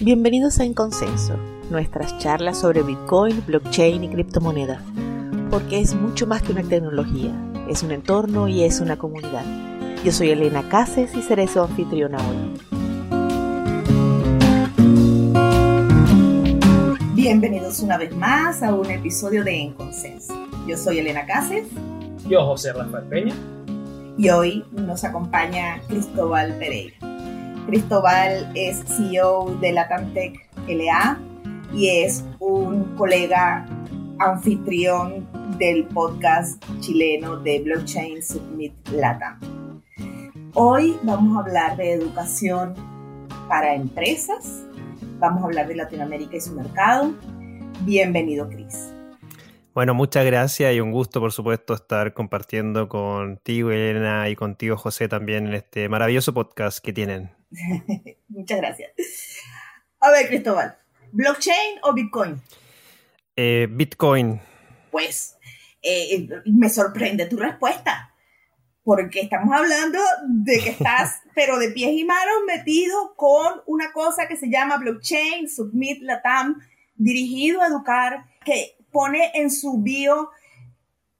Bienvenidos a En Consenso, nuestras charlas sobre Bitcoin, blockchain y criptomonedas, porque es mucho más que una tecnología, es un entorno y es una comunidad. Yo soy Elena Cases y seré su anfitriona hoy. Bienvenidos una vez más a un episodio de En Consenso. Yo soy Elena Cases. Yo, José Rafael Peña. Y hoy nos acompaña Cristóbal Pereira. Cristóbal es CEO de Latantec LA y es un colega anfitrión del podcast chileno de Blockchain Submit Latam. Hoy vamos a hablar de educación para empresas, vamos a hablar de Latinoamérica y su mercado. Bienvenido, Cris. Bueno, muchas gracias y un gusto, por supuesto, estar compartiendo contigo, Elena, y contigo, José, también en este maravilloso podcast que tienen. Muchas gracias. A ver, Cristóbal, ¿blockchain o Bitcoin? Eh, Bitcoin. Pues eh, me sorprende tu respuesta, porque estamos hablando de que estás, pero de pies y manos, metido con una cosa que se llama blockchain, Submit Latam, dirigido a educar, que pone en su bio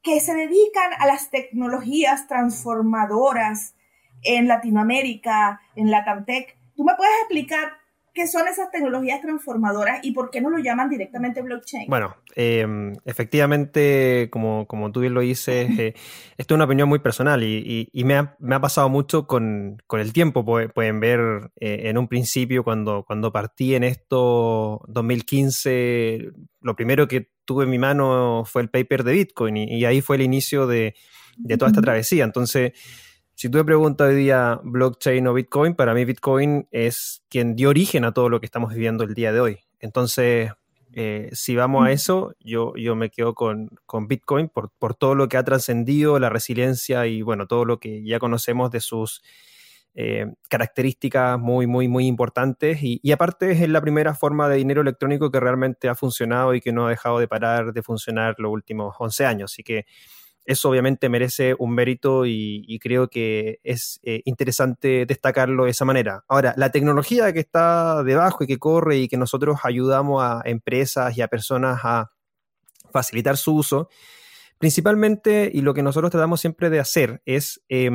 que se dedican a las tecnologías transformadoras en Latinoamérica, en Latamtec. ¿Tú me puedes explicar qué son esas tecnologías transformadoras y por qué no lo llaman directamente blockchain? Bueno, em, efectivamente, como, como, tú bien lo dices, eh, esto es una opinión muy personal y, me, ha, pasado mucho con, el tiempo. Pueden ver eh, en un principio, cuando, cuando partí en esto 2015, lo primero que tuve en mi mano fue el paper de Bitcoin y, ahí fue el inicio de, de toda esta travesía. Entonces, si tú me preguntas hoy día blockchain o Bitcoin, para mí Bitcoin es quien dio origen a todo lo que estamos viviendo el día de hoy. Entonces, eh, si vamos a eso, yo, yo me quedo con, Bitcoin por, todo lo que ha trascendido, la resiliencia y bueno, todo lo que ya conocemos de sus eh, características muy, muy, muy importantes. Y, y, aparte es la primera forma de dinero electrónico que realmente ha funcionado y que no ha dejado de parar de funcionar los últimos 11 años. Así que eso obviamente merece un mérito y, creo que es eh, interesante destacarlo de esa manera. Ahora, la tecnología que está debajo y que corre y que nosotros ayudamos a empresas y a personas a facilitar su uso, principalmente, y lo que nosotros tratamos siempre de hacer es eh,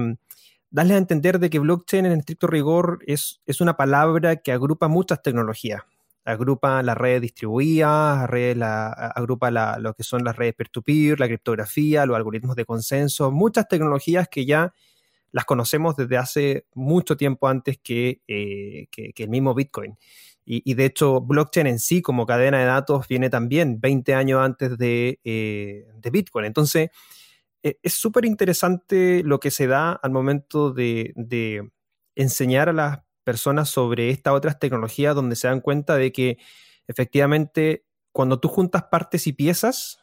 darles a entender de que blockchain en estricto rigor es una palabra que agrupa muchas tecnologías agrupa las redes distribuidas, agrupa lo que son las redes peer-to-peer, la criptografía, los algoritmos de consenso, muchas tecnologías que ya las conocemos desde hace mucho tiempo antes que, eh, el mismo Bitcoin. Y, de hecho, blockchain en sí como cadena de datos viene también 20 años antes de, eh, Bitcoin. Entonces, e, es súper interesante lo que se da al momento de, de enseñar a las personas sobre estas otras tecnologías donde se dan cuenta de que efectivamente cuando tú juntas partes y piezas,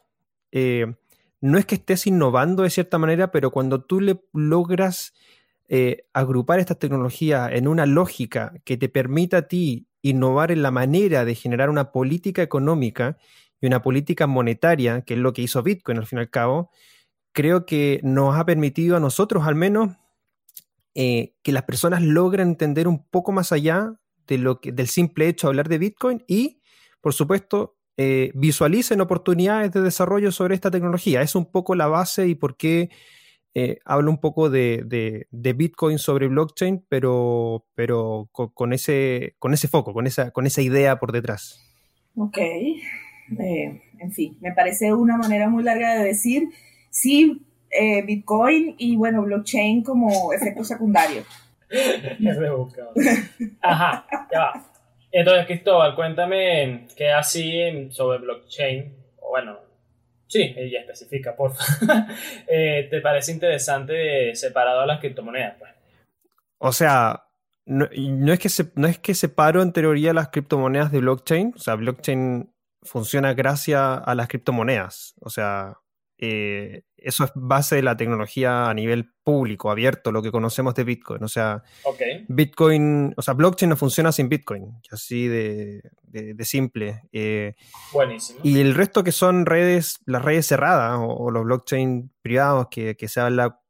eh, no es que estés innovando de cierta manera, pero cuando tú le logras eh, agrupar estas tecnologías en una lógica que te permita a ti innovar en la manera de generar una política económica y una política monetaria, que es lo que hizo Bitcoin al fin y al cabo, creo que nos ha permitido a nosotros al menos eh, que las personas logren entender un poco más allá de lo que, del simple hecho de hablar de Bitcoin y, por supuesto, eh, visualicen oportunidades de desarrollo sobre esta tecnología. Es un poco la base y por qué eh, hablo un poco de, Bitcoin sobre blockchain, pero, pero con, ese, con ese foco, con esa, con esa idea por detrás. Ok. en fin, me parece una manera muy larga de decir, sí, eh, Bitcoin y bueno, blockchain como efecto secundario. Ajá, ya va. Entonces, Cristóbal, cuéntame qué así sobre blockchain, o bueno, sí, ella especifica, por favor. Eh, ¿Te parece interesante separado a las criptomonedas? Pues? O sea, no, es que se, no es que separo en teoría las criptomonedas de blockchain, o sea, blockchain funciona gracias a las criptomonedas, o sea, eh, eso es base de la tecnología a nivel público, abierto, lo que conocemos de Bitcoin. O sea, Bitcoin, o sea, blockchain no funciona sin Bitcoin, así de, simple. Eh, Buenísimo. Y el resto que son redes, las redes cerradas o, los blockchain privados que, que se habla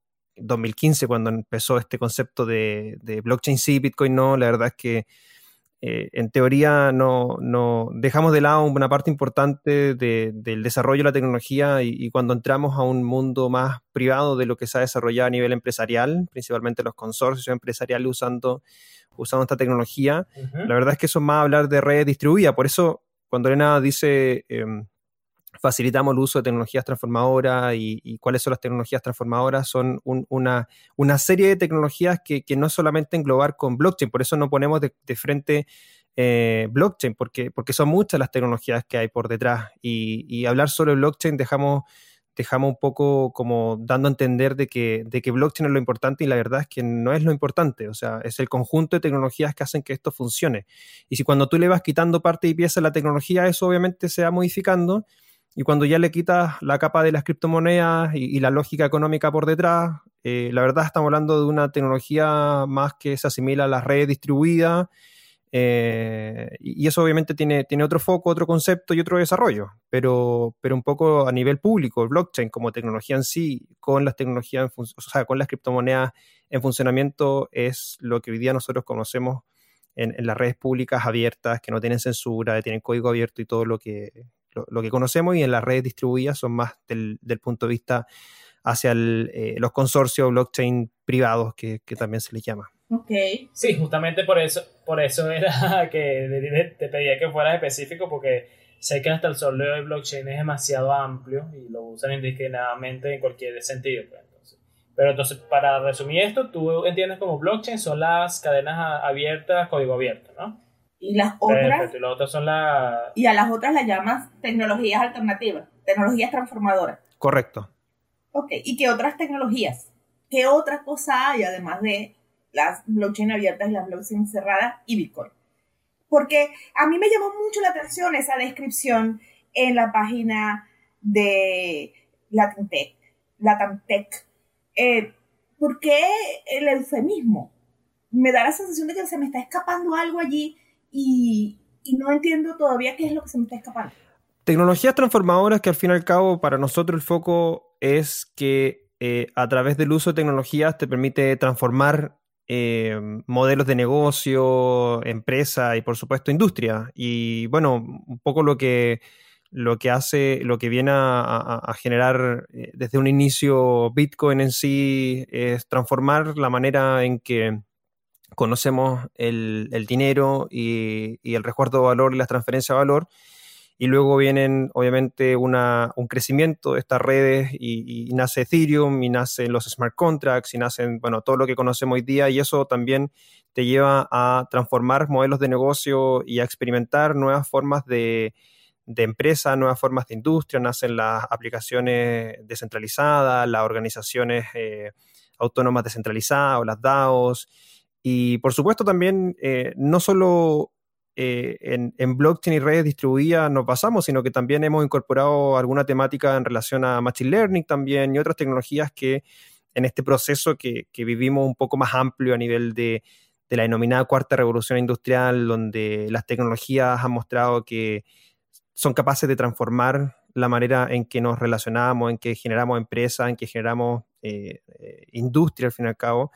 2015 cuando empezó este concepto de, blockchain sí, Bitcoin no, la verdad es que eh, en teoría no, dejamos de lado una parte importante del desarrollo de la tecnología y, cuando entramos a un mundo más privado de lo que se ha desarrollado a nivel empresarial, principalmente los consorcios empresariales usando, usando esta tecnología, la verdad es que eso es más hablar de redes distribuidas. Por eso, cuando Elena dice em, facilitamos el uso de tecnologías transformadoras y, cuáles son las tecnologías transformadoras, son una, una, serie de tecnologías que, que, no solamente englobar con blockchain, por eso no ponemos de, frente eh, blockchain, porque, porque son muchas las tecnologías que hay por detrás y, hablar sobre blockchain dejamos, dejamos un poco como dando a entender de que, de que blockchain es lo importante y la verdad es que no es lo importante, o sea, es el conjunto de tecnologías que hacen que esto funcione. Y si cuando tú le vas quitando parte y pieza a la tecnología, eso obviamente se va modificando y cuando ya le quitas la capa de las criptomonedas y, la lógica económica por detrás, eh, la verdad estamos hablando de una tecnología más que se asimila a las redes distribuidas. Eh, y eso obviamente tiene, tiene otro foco, otro concepto y otro desarrollo, pero, pero un poco a nivel público, el blockchain como tecnología en sí, con las tecnologías, o sea, con las criptomonedas en funcionamiento, es lo que hoy día nosotros conocemos en, en, las redes públicas abiertas, que no tienen censura, que tienen código abierto y todo lo que, lo, que conocemos y en las redes distribuidas son más del, punto de vista hacia eh, los consorcios blockchain privados que, también se les llama. Ok. Sí, justamente por eso, por eso era que te pedía que fueras específico porque sé que hasta el soleo de blockchain es demasiado amplio y lo usan indiscriminadamente en cualquier sentido. Pues, Pero entonces, para resumir esto, tú entiendes como blockchain son las cadenas abiertas, código abierto, ¿no? Y las otras. y, son la... y a las otras las llamas tecnologías alternativas, tecnologías transformadoras. Correcto. Ok, ¿y qué otras tecnologías? ¿Qué otra cosa hay además de las blockchain abiertas y las blockchain cerradas y Bitcoin? Porque a mí me llamó mucho la atención esa descripción en la página de Latintech. Latintech. Eh, ¿Por qué el eufemismo? Me da la sensación de que se me está escapando algo allí y, no entiendo todavía qué es lo que se me está escapando. Tecnologías transformadoras que al fin y al cabo para nosotros el foco es que eh, a través del uso de tecnologías te permite transformar eh, modelos de negocio, empresa y por supuesto industria. Y bueno, un poco lo que, lo que hace, lo que viene a, generar eh, desde un inicio Bitcoin en sí es transformar la manera en que conocemos el, dinero y, el resguardo de valor y las transferencias de valor. Y luego vienen, obviamente, una, un crecimiento de estas redes y, nace Ethereum y nacen los smart contracts y nacen, bueno, todo lo que conocemos hoy día y eso también te lleva a transformar modelos de negocio y a experimentar nuevas formas de, de empresa, nuevas formas de industria, nacen las aplicaciones descentralizadas, las organizaciones eh, autónomas descentralizadas o las DAOs y por supuesto también eh, no solo eh, en, blockchain y redes distribuidas nos basamos, sino que también hemos incorporado alguna temática en relación a Machine Learning también y otras tecnologías que en este proceso que, vivimos un poco más amplio a nivel de, la denominada cuarta revolución industrial, donde las tecnologías han mostrado que son capaces de transformar la manera en que nos relacionamos, en que generamos empresas, en que generamos eh, industria al fin y al cabo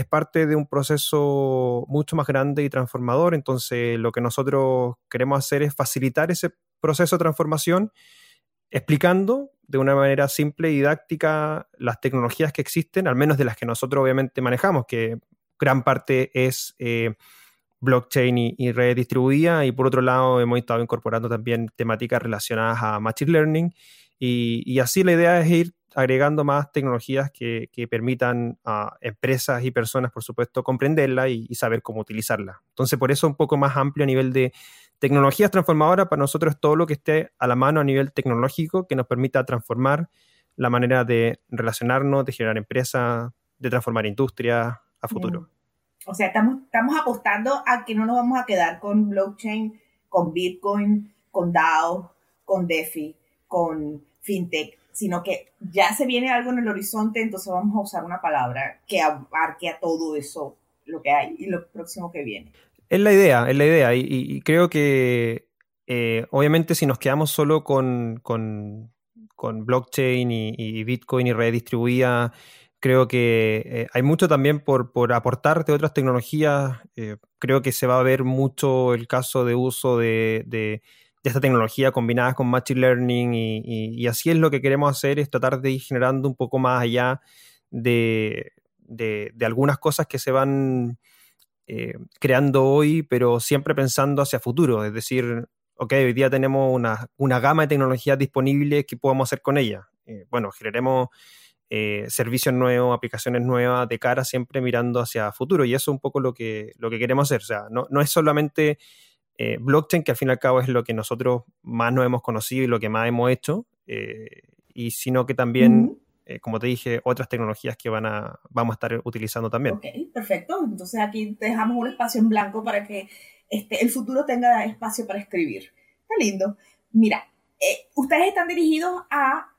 es parte de un proceso mucho más grande y transformador. Entonces, lo que nosotros queremos hacer es facilitar ese proceso de transformación explicando de una manera simple y didáctica las tecnologías que existen, al menos de las que nosotros obviamente manejamos, que gran parte es eh, blockchain y, red distribuida, y por otro lado hemos estado incorporando también temáticas relacionadas a machine learning, y, y así la idea es ir agregando más tecnologías que, permitan a empresas y personas, por supuesto, comprenderla y, saber cómo utilizarla. Entonces, por eso un poco más amplio a nivel de tecnologías transformadoras, para nosotros todo lo que esté a la mano a nivel tecnológico que nos permita transformar la manera de relacionarnos, de generar empresas, de transformar industria a futuro. O sea, estamos, estamos apostando a que no nos vamos a quedar con blockchain, con Bitcoin, con DAO, con DeFi, con FinTech sino que ya se viene algo en el horizonte, entonces vamos a usar una palabra que abarque a todo eso, lo que hay y lo próximo que viene. Es la idea, es la idea, y, creo que eh, obviamente si nos quedamos solo con, con, blockchain y, Bitcoin y red distribuida Creo que eh, hay mucho también por, por aportar de otras tecnologías. Eh, creo que se va a ver mucho el caso de uso de, esta tecnología combinada con Machine Learning y, así es lo que queremos hacer, es tratar de ir generando un poco más allá de, de, de algunas cosas que se van eh, creando hoy, pero siempre pensando hacia futuro. Es decir, ok, hoy día tenemos una, una gama de tecnologías disponibles que podemos hacer con ella. bueno, generemos eh, servicios nuevos, aplicaciones nuevas de cara siempre mirando hacia futuro. Y eso es un poco lo que, lo que queremos hacer. O sea, no, no es solamente eh, blockchain, que al fin y al cabo es lo que nosotros más nos hemos conocido y lo que más hemos hecho, eh, y sino que también, como te dije, otras tecnologías que van a, vamos a estar utilizando también. Ok, perfecto. Entonces aquí dejamos un espacio en blanco para que este, el futuro tenga espacio para escribir. Está lindo. Mira, ustedes están dirigidos a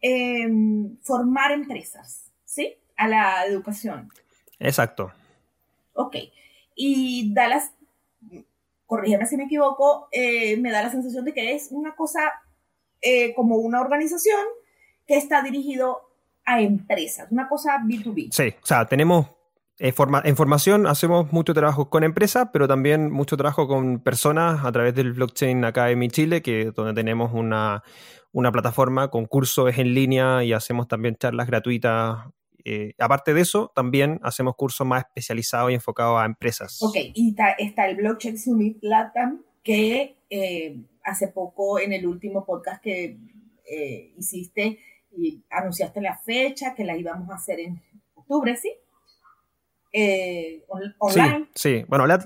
Em, formar empresas, ¿sí? A la educación. Exacto. Ok. Y Dallas, corrígeme si me equivoco, eh, me da la sensación de que es una cosa eh, como una organización que está dirigido a empresas, una cosa B2B. Sí, o sea, tenemos eh, en formación hacemos mucho trabajo con empresas, pero también mucho trabajo con personas a través del Blockchain Academy Chile, que donde tenemos una, una plataforma con cursos en línea y hacemos también charlas gratuitas. Eh, aparte de eso, también hacemos cursos más especializados y enfocados a empresas. Ok, y está, el Blockchain Summit Latam, que eh, hace poco en el último podcast que eh, hiciste y anunciaste la fecha, que la íbamos a hacer en octubre, ¿sí? online. Sí, sí. bueno, la,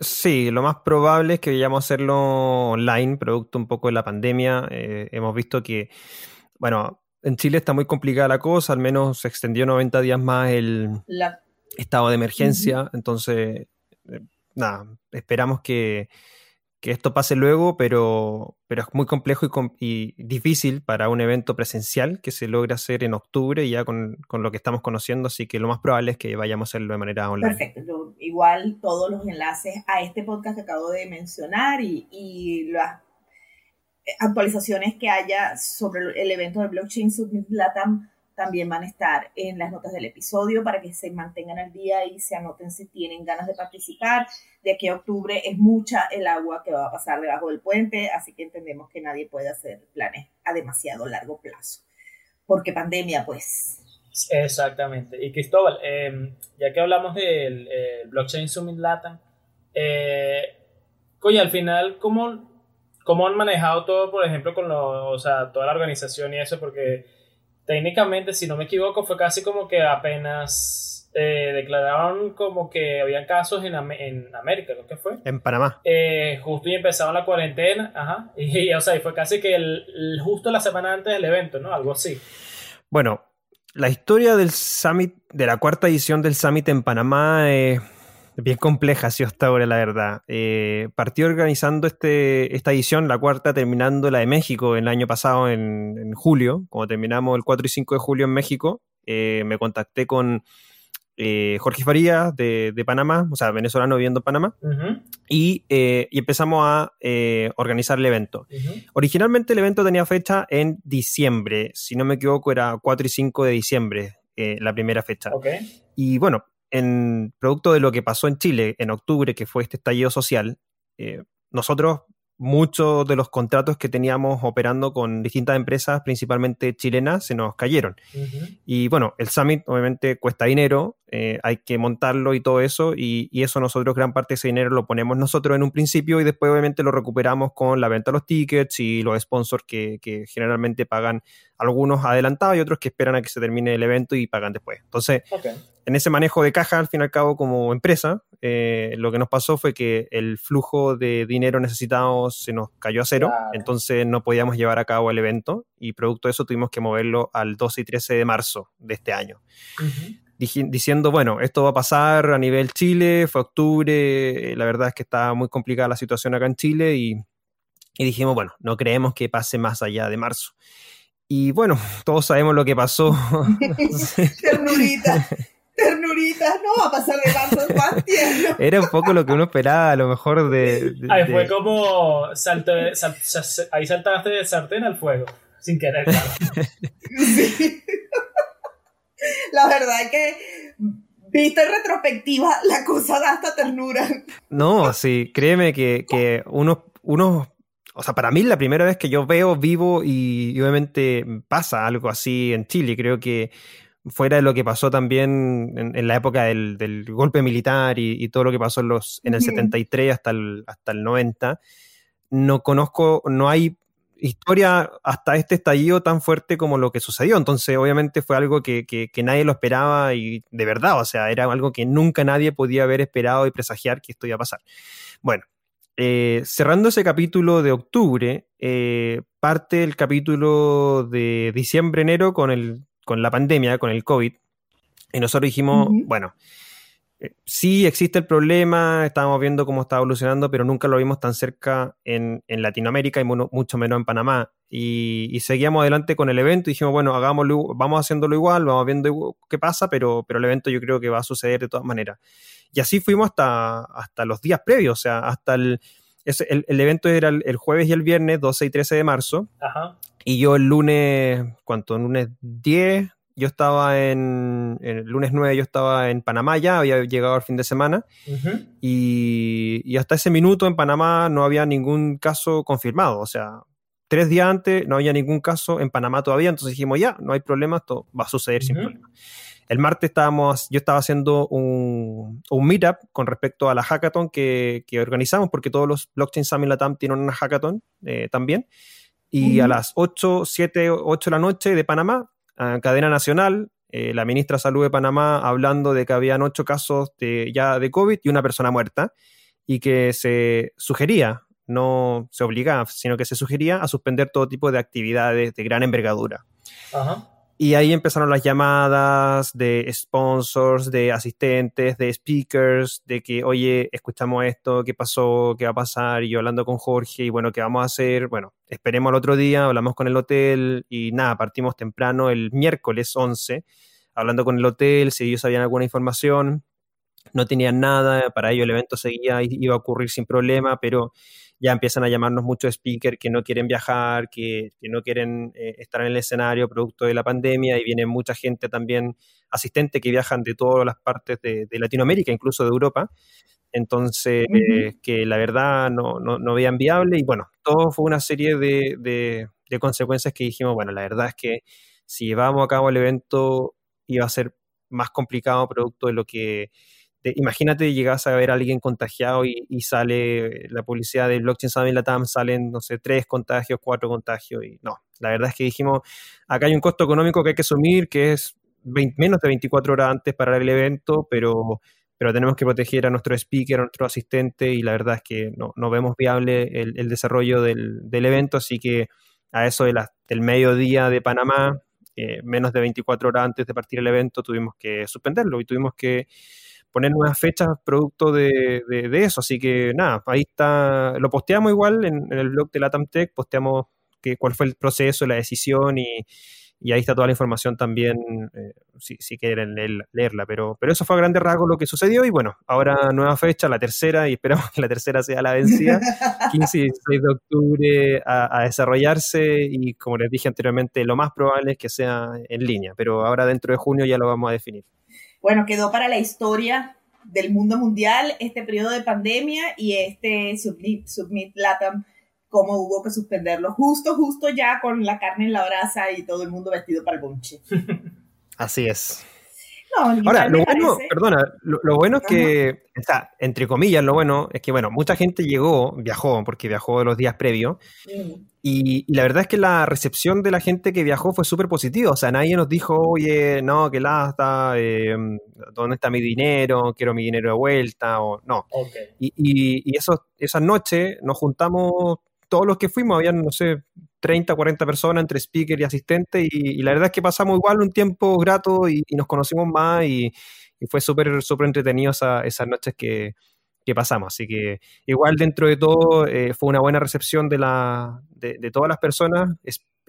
Sí, lo más probable es que vayamos a hacerlo online, producto un poco de la pandemia. Eh, hemos visto que, bueno, en Chile está muy complicada la cosa, al menos se extendió 90 días más el estado de emergencia, entonces, eh, nada, esperamos que, que esto pase luego, pero, pero es muy complejo y, difícil para un evento presencial que se logre hacer en octubre ya con, con, lo que estamos conociendo, así que lo más probable es que vayamos a hacerlo de manera online. Perfecto, igual todos los enlaces a este podcast que acabo de mencionar y, y las actualizaciones que haya sobre el evento de Blockchain Summit Latam también van a estar en las notas del episodio para que se mantengan al día y se anoten si tienen ganas de participar. De aquí a octubre es mucha el agua que va a pasar debajo del puente, así que entendemos que nadie puede hacer planes a demasiado largo plazo. Porque pandemia, pues. Exactamente. Y Cristóbal, em, ya que hablamos del Blockchain Summit Latam, eh, coño, al final, ¿cómo, ¿cómo han manejado todo, por ejemplo, con lo, o sea, toda la organización y eso? Porque técnicamente, si no me equivoco, fue casi como que apenas eh, declararon como que habían casos en, en América, ¿lo que fue? En Panamá. Eh, justo y empezaron la cuarentena, ajá, y, o sea, y fue casi que el, justo la semana antes del evento, ¿no? Algo así. Bueno, la historia del Summit, de la cuarta edición del Summit en Panamá es bien compleja, sido hasta ahora, la verdad. Eh, partió organizando este, esta edición, la cuarta, terminando la de México el año pasado, en, julio. Como terminamos el 4 y 5 de julio en México, eh, me contacté con eh, Jorge Farías de, Panamá, o sea, venezolano viviendo en Panamá, y, empezamos a organizar el evento. Originalmente el evento tenía fecha en diciembre, si no me equivoco, era 4 y 5 de diciembre. la primera fecha. Y bueno, en producto de lo que pasó en Chile en octubre, que fue este estallido social, eh, nosotros muchos de los contratos que teníamos operando con distintas empresas, principalmente chilenas, se nos cayeron. Y bueno, el Summit obviamente cuesta dinero, eh, hay que montarlo y todo eso, y, eso nosotros gran parte de ese dinero lo ponemos nosotros en un principio y después obviamente lo recuperamos con la venta de los tickets y los sponsors que, que generalmente pagan algunos adelantados y otros que esperan a que se termine el evento y pagan después. Entonces, en ese manejo de caja, al fin y al cabo, como empresa, eh, lo que nos pasó fue que el flujo de dinero necesitado se nos cayó a cero, entonces no podíamos llevar a cabo el evento y producto de eso tuvimos que moverlo al 12 y 13 de marzo de este año. Diciendo, bueno, esto va a pasar a nivel Chile, fue octubre, la verdad es que está muy complicada la situación acá en Chile y, y dijimos, bueno, no creemos que pase más allá de marzo. Y bueno, todos sabemos lo que pasó. No va a pasar de tanto más Era un poco lo que uno esperaba, a lo mejor de. ahí fue como. ahí saltaste de sartén al fuego, sin querer, claro. La verdad es que visto en retrospectiva, la cosa da hasta ternura. No, sí, créeme que, que unos, unos, o sea, para mí la primera vez que yo veo, vivo y, obviamente pasa algo así en Chile, creo que fuera de lo que pasó también en, la época del, del, golpe militar y, todo lo que pasó en, los, en el 73 hasta el, hasta el 90, no conozco, no hay historia hasta este estallido tan fuerte como lo que sucedió. Entonces, obviamente fue algo que, nadie lo esperaba y de verdad, o sea, era algo que nunca nadie podía haber esperado y presagiar que esto iba a pasar. Bueno, eh, cerrando ese capítulo de octubre, eh, parte el capítulo de diciembre-enero con, el, con la pandemia, con el COVID. Y nosotros dijimos, bueno, eh, sí existe el problema, estábamos viendo cómo está evolucionando, pero nunca lo vimos tan cerca en, Latinoamérica y mucho menos en Panamá. Y, seguíamos adelante con el evento y dijimos, bueno, hagámoslo, vamos haciéndolo igual, vamos viendo qué pasa, pero, pero el evento yo creo que va a suceder de todas maneras. Y así fuimos hasta, hasta los días previos, o sea, hasta el, el, evento era el, jueves y el viernes, 12 y 13 de marzo. Y yo el lunes, ¿cuánto? El lunes 10, yo estaba en, el lunes 9 yo estaba en Panamá ya, había llegado al fin de semana y, hasta ese minuto en Panamá no había ningún caso confirmado, o sea, tres días antes no había ningún caso en Panamá todavía, entonces dijimos ya, no hay problema, esto va a suceder sin problema. El martes estábamos, yo estaba haciendo un, un meetup con respecto a la hackathon que, que, organizamos, porque todos los Blockchain Summit Latam tienen una hackathon eh, también. Y a las 8, 7, 8 de la noche de Panamá cadena nacional, eh, la ministra de Salud de Panamá hablando de que habían ocho casos de, ya de COVID y una persona muerta, y que se sugería, no se obligaba, sino que se sugería a suspender todo tipo de actividades de gran envergadura. Ajá. Y ahí empezaron las llamadas de sponsors, de asistentes, de speakers, de que, oye, escuchamos esto, qué pasó, qué va a pasar, y yo hablando con Jorge, y bueno, ¿qué vamos a hacer? Bueno, esperemos al otro día, hablamos con el hotel, y nada, partimos temprano el miércoles 11, hablando con el hotel, si ellos sabían alguna información, no tenían nada, para ello el evento seguía, iba a ocurrir sin problema, pero ya empiezan a llamarnos muchos speakers que no quieren viajar, que, no quieren eh, estar en el escenario producto de la pandemia y viene mucha gente también asistente que viajan de todas las partes de, Latinoamérica, incluso de Europa. Entonces, eh, que la verdad no, no, veían viable y bueno, todo fue una serie de, de consecuencias que dijimos, bueno, la verdad es que si llevamos a cabo el evento iba a ser más complicado producto de lo que imagínate, llegas a ver a alguien contagiado y, sale la publicidad de Blockchain Summit Latam, salen, no sé, tres contagios, cuatro contagios, y no. La verdad es que dijimos, acá hay un costo económico que hay que asumir, que es menos de 24 horas antes para el evento, pero, pero tenemos que proteger a nuestro speaker, a nuestro asistente, y la verdad es que no, no vemos viable el, desarrollo del, evento, así que a eso de del mediodía de Panamá, eh, menos de 24 horas antes de partir el evento, tuvimos que suspenderlo y tuvimos que poner nuevas fechas producto de, de, eso. Así que nada, ahí está, lo posteamos igual en, el blog de Latam Tech, posteamos que, cuál fue el proceso, la decisión y, y ahí está toda la información también, eh, si, si, quieren leerla. Pero, pero eso fue a grandes rasgos lo que sucedió y bueno, ahora nueva fecha, la tercera, y esperamos que la tercera sea la vencida, 15 y 16 de octubre a, a, desarrollarse y como les dije anteriormente, lo más probable es que sea en línea, pero ahora dentro de junio ya lo vamos a definir bueno, quedó para la historia del mundo mundial este periodo de pandemia y este Submit, Latam, cómo hubo que suspenderlo justo, justo ya con la carne en la brasa y todo el mundo vestido para el bonche. Así es. Ahora, lo bueno, perdona, lo, bueno es que, o sea, entre comillas, lo bueno es que, bueno, mucha gente llegó, viajó, porque viajó los días previos, mm. y, la verdad es que la recepción de la gente que viajó fue súper positiva, o sea, nadie nos dijo, oye, no, que lasta, eh, ¿dónde está mi dinero? Quiero mi dinero de vuelta, o no. Y, y, y esas noches nos juntamos todos los que fuimos, habían, no sé, 30, 40 personas entre speaker y asistente y, la verdad es que pasamos igual un tiempo grato y, nos conocimos más y, fue súper súper entretenido esas noches que, pasamos. Así que igual dentro de todo eh, fue una buena recepción de, la, de, todas las personas,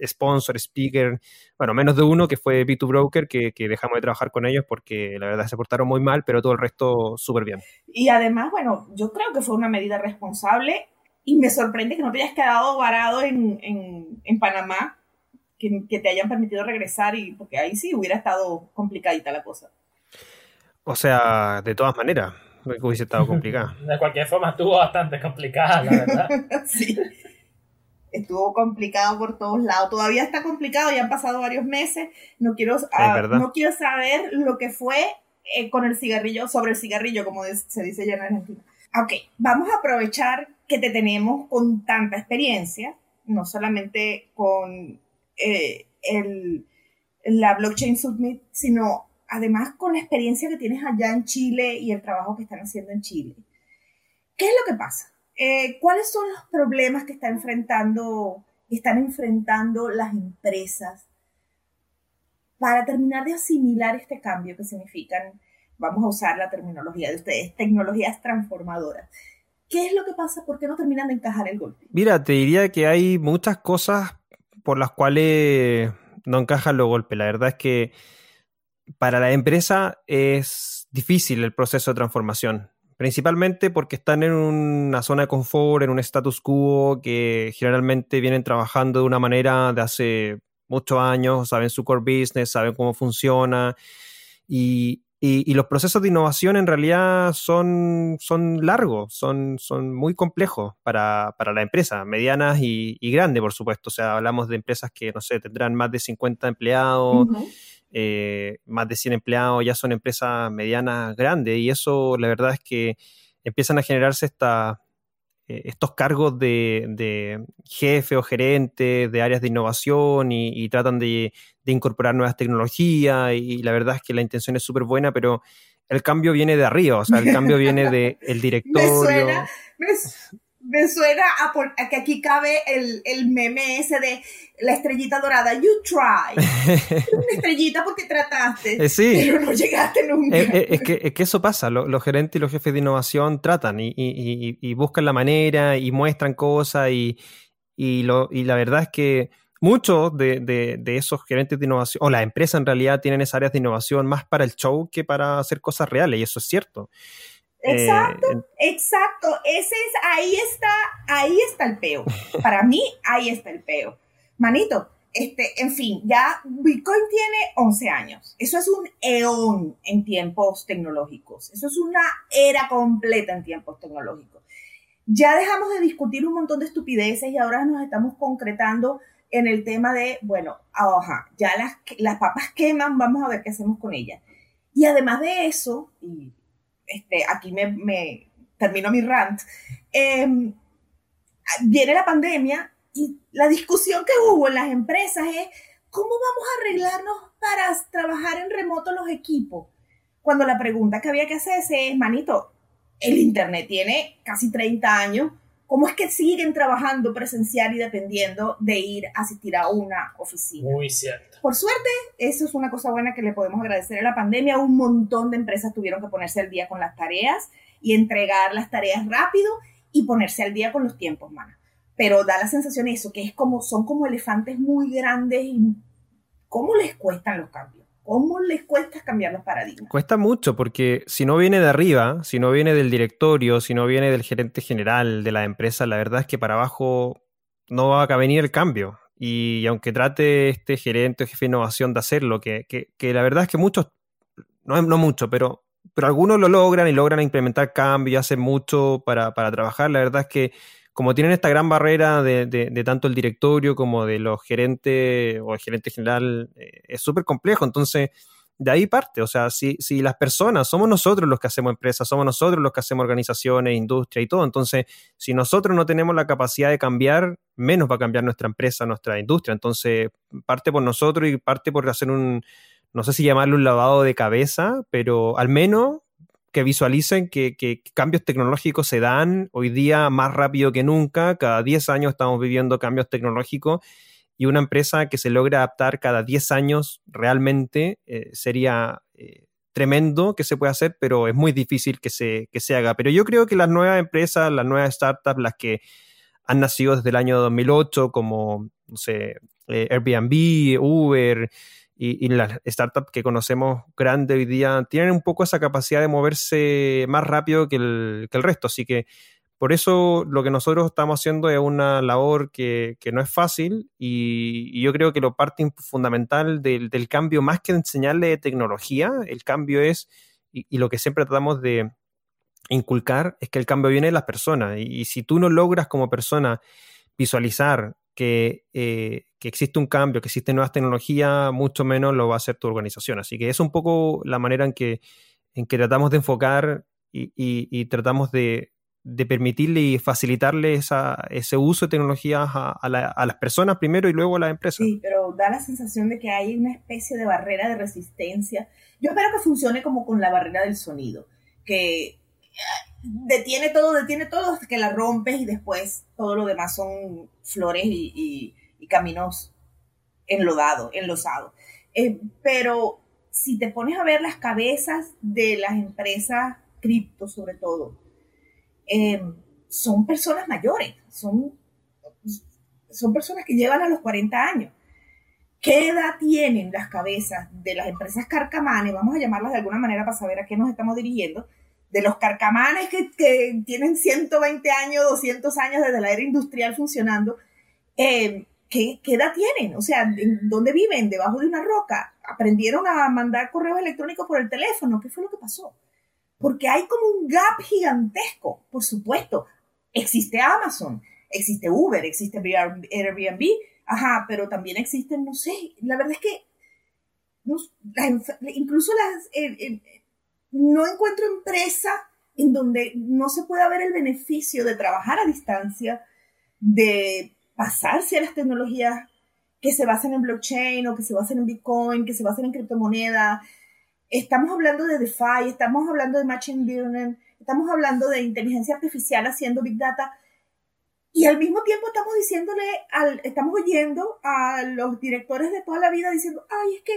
sponsor, speaker, bueno, menos de uno que fue B2 Broker, que, que, dejamos de trabajar con ellos porque la verdad se portaron muy mal, pero todo el resto súper bien. Y además, bueno, yo creo que fue una medida responsable y me sorprende que no te hayas quedado varado en, en, en Panamá, que, te hayan permitido regresar y porque ahí sí hubiera estado complicadita la cosa. O sea, de todas maneras, hubiese estado complicada. de cualquier forma estuvo bastante complicada, la verdad. sí. Estuvo complicado por todos lados. Todavía está complicado, ya han pasado varios meses. No quiero, ah, no quiero saber lo que fue eh, con el cigarrillo, sobre el cigarrillo, como se dice ya en Argentina. Ok, vamos a aprovechar que te tenemos con tanta experiencia, no solamente con eh, el, la Blockchain Summit, sino además con la experiencia que tienes allá en Chile y el trabajo que están haciendo en Chile. ¿Qué es lo que pasa? Eh, ¿Cuáles son los problemas que están enfrentando, están enfrentando las empresas para terminar de asimilar este cambio que significan, vamos a usar la terminología de ustedes, tecnologías transformadoras? ¿Qué es lo que pasa? ¿Por qué no terminan de encajar el golpe? Mira, te diría que hay muchas cosas por las cuales no encajan los golpes. La verdad es que para la empresa es difícil el proceso de transformación, principalmente porque están en una zona de confort, en un status quo que generalmente vienen trabajando de una manera de hace muchos años, saben su core business, saben cómo funciona y, los procesos de innovación en realidad son, son largos, son, son muy complejos para, la empresa, medianas y, grandes, por supuesto. O sea, hablamos de empresas que, no sé, tendrán más de 50 empleados. Eh, más de 100 empleados, ya son empresas medianas grandes y eso la verdad es que empiezan a generarse esta, estos cargos de, jefe o gerente de áreas de innovación y, tratan de, incorporar nuevas tecnologías y, la verdad es que la intención es súper buena, pero el cambio viene de arriba, o sea, el cambio viene del directorio. me suena a, que aquí cabe el, el, meme ese de la estrellita dorada. You try. Una estrellita porque trataste, eh, sí. pero no llegaste nunca. Eh, eh, es, que, es, que, eso pasa. Los, gerentes y los jefes de innovación tratan y, y, y, buscan la manera y muestran cosas y, lo, y la verdad es que muchos de, de, de, esos gerentes de innovación, o la empresa en realidad, tienen esas áreas de innovación más para el show que para hacer cosas reales, y eso es cierto. Exacto, eh, exacto. Ese es, ahí está, ahí está el peo. Para mí, ahí está el peo. Manito, este, en fin, ya Bitcoin tiene 11 años. Eso es un eón en tiempos tecnológicos. Eso es una era completa en tiempos tecnológicos. Ya dejamos de discutir un montón de estupideces y ahora nos estamos concretando en el tema de, bueno, ajá, ya las, las papas queman, vamos a ver qué hacemos con ellas. Y además de eso, y este, aquí me, termino mi rant, em, viene la pandemia y la discusión que hubo en las empresas es cómo vamos a arreglarnos para trabajar en remoto los equipos. Cuando la pregunta que había que hacerse es, manito, el Internet tiene casi 30 años, ¿cómo es que siguen trabajando presencial y dependiendo de ir a asistir a una oficina? Muy cierto. Por suerte, eso es una cosa buena que le podemos agradecer a la pandemia. Un montón de empresas tuvieron que ponerse al día con las tareas y entregar las tareas rápido y ponerse al día con los tiempos, mana. Pero da la sensación eso, que es como, son como elefantes muy grandes y ¿cómo les cuestan los cambios? ¿Cómo les cuesta cambiar los paradigmas? Cuesta mucho porque si no viene de arriba, si no viene del directorio, si no viene del gerente general de la empresa, la verdad es que para abajo no va a venir el cambio. Y aunque trate este gerente o jefe de innovación de hacerlo, que, que, la verdad es que muchos, no, no mucho, pero, pero algunos lo logran y logran implementar cambios y hacen mucho para, para trabajar, la verdad es que como tienen esta gran barrera de, tanto el directorio como de los gerentes o el gerente general, eh, es súper complejo. Entonces, de ahí parte. O sea, si, si las personas, somos nosotros los que hacemos empresas, somos nosotros los que hacemos organizaciones, industria y todo. Entonces, si nosotros no tenemos la capacidad de cambiar, menos va a cambiar nuestra empresa, nuestra industria. Entonces, parte por nosotros y parte por hacer un, no sé si llamarlo un lavado de cabeza, pero al menos que visualicen que, cambios tecnológicos se dan hoy día más rápido que nunca. Cada 10 años estamos viviendo cambios tecnológicos y una empresa que se logra adaptar cada 10 años realmente eh, sería eh, tremendo que se pueda hacer, pero es muy difícil que se, que se haga. Pero yo creo que las nuevas empresas, las nuevas startups, las que han nacido desde el año 2008, como, no sé, eh, Airbnb, Uber, y, las startups que conocemos grandes hoy día tienen un poco esa capacidad de moverse más rápido que el, que el resto. Así que Por eso lo que nosotros estamos haciendo es una labor que, no es fácil y, yo creo que lo parte fundamental del, cambio, más que enseñarle tecnología, el cambio es, y, lo que siempre tratamos de inculcar, es que el cambio viene de las personas. Y, si tú no logras como persona visualizar que, eh, que, existe un cambio, que existen nuevas tecnologías, mucho menos lo va a hacer tu organización. Así que es un poco la manera en que, en que tratamos de enfocar y tratamos de, permitirle y facilitarle ese uso de tecnologías a, las personas primero y luego a las empresas. Sí, pero da la sensación de que hay una especie de barrera de resistencia. Yo espero que funcione como con la barrera del sonido, que detiene todo, detiene todo hasta que la rompes y después todo lo demás son flores y, caminos enlodados, enlosados. Eh, pero si te pones a ver las cabezas de las empresas cripto sobre todo, eh, son personas mayores, son, son personas que llegan a los 40 años. ¿Qué edad tienen las cabezas de las empresas carcamanes? Vamos a llamarlas de alguna manera para saber a qué nos estamos dirigiendo. De los carcamanes que, que tienen 120 años, 200 años desde la era industrial funcionando. Eh, ¿qué, ¿Qué edad tienen? O sea, ¿dónde viven? ¿Debajo de una roca? ¿Aprendieron a mandar correos electrónicos por el teléfono? ¿Qué fue lo que pasó? porque hay como un gap gigantesco, por supuesto. Existe Amazon, existe Uber, existe Airbnb, ajá, pero también existen, no sé, la verdad es que incluso las, eh, eh, no encuentro empresa en donde no se pueda ver el beneficio de trabajar a distancia, de pasarse a las tecnologías que se basen en blockchain o que se basen en Bitcoin, que se basen en criptomonedas, estamos hablando de DeFi, estamos hablando de Machine Learning, estamos hablando de inteligencia artificial haciendo Big Data. Y al mismo tiempo estamos diciéndole, al, estamos oyendo a los directores de toda la vida diciendo, ay, es que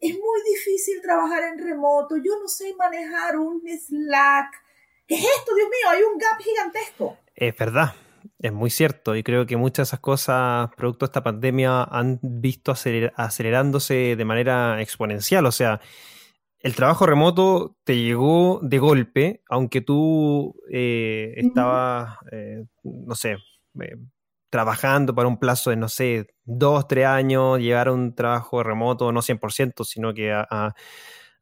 es muy difícil trabajar en remoto, yo no sé manejar un Slack. ¿Qué es esto? Dios mío, hay un gap gigantesco. Es verdad, es muy cierto y creo que muchas de esas cosas, producto de esta pandemia, han visto acelerándose de manera exponencial. O sea, el trabajo remoto te llegó de golpe, aunque tú eh, estabas, eh, no sé, eh, trabajando para un plazo de, no sé, dos, tres años, llegar a un trabajo remoto, no 100%, sino que a,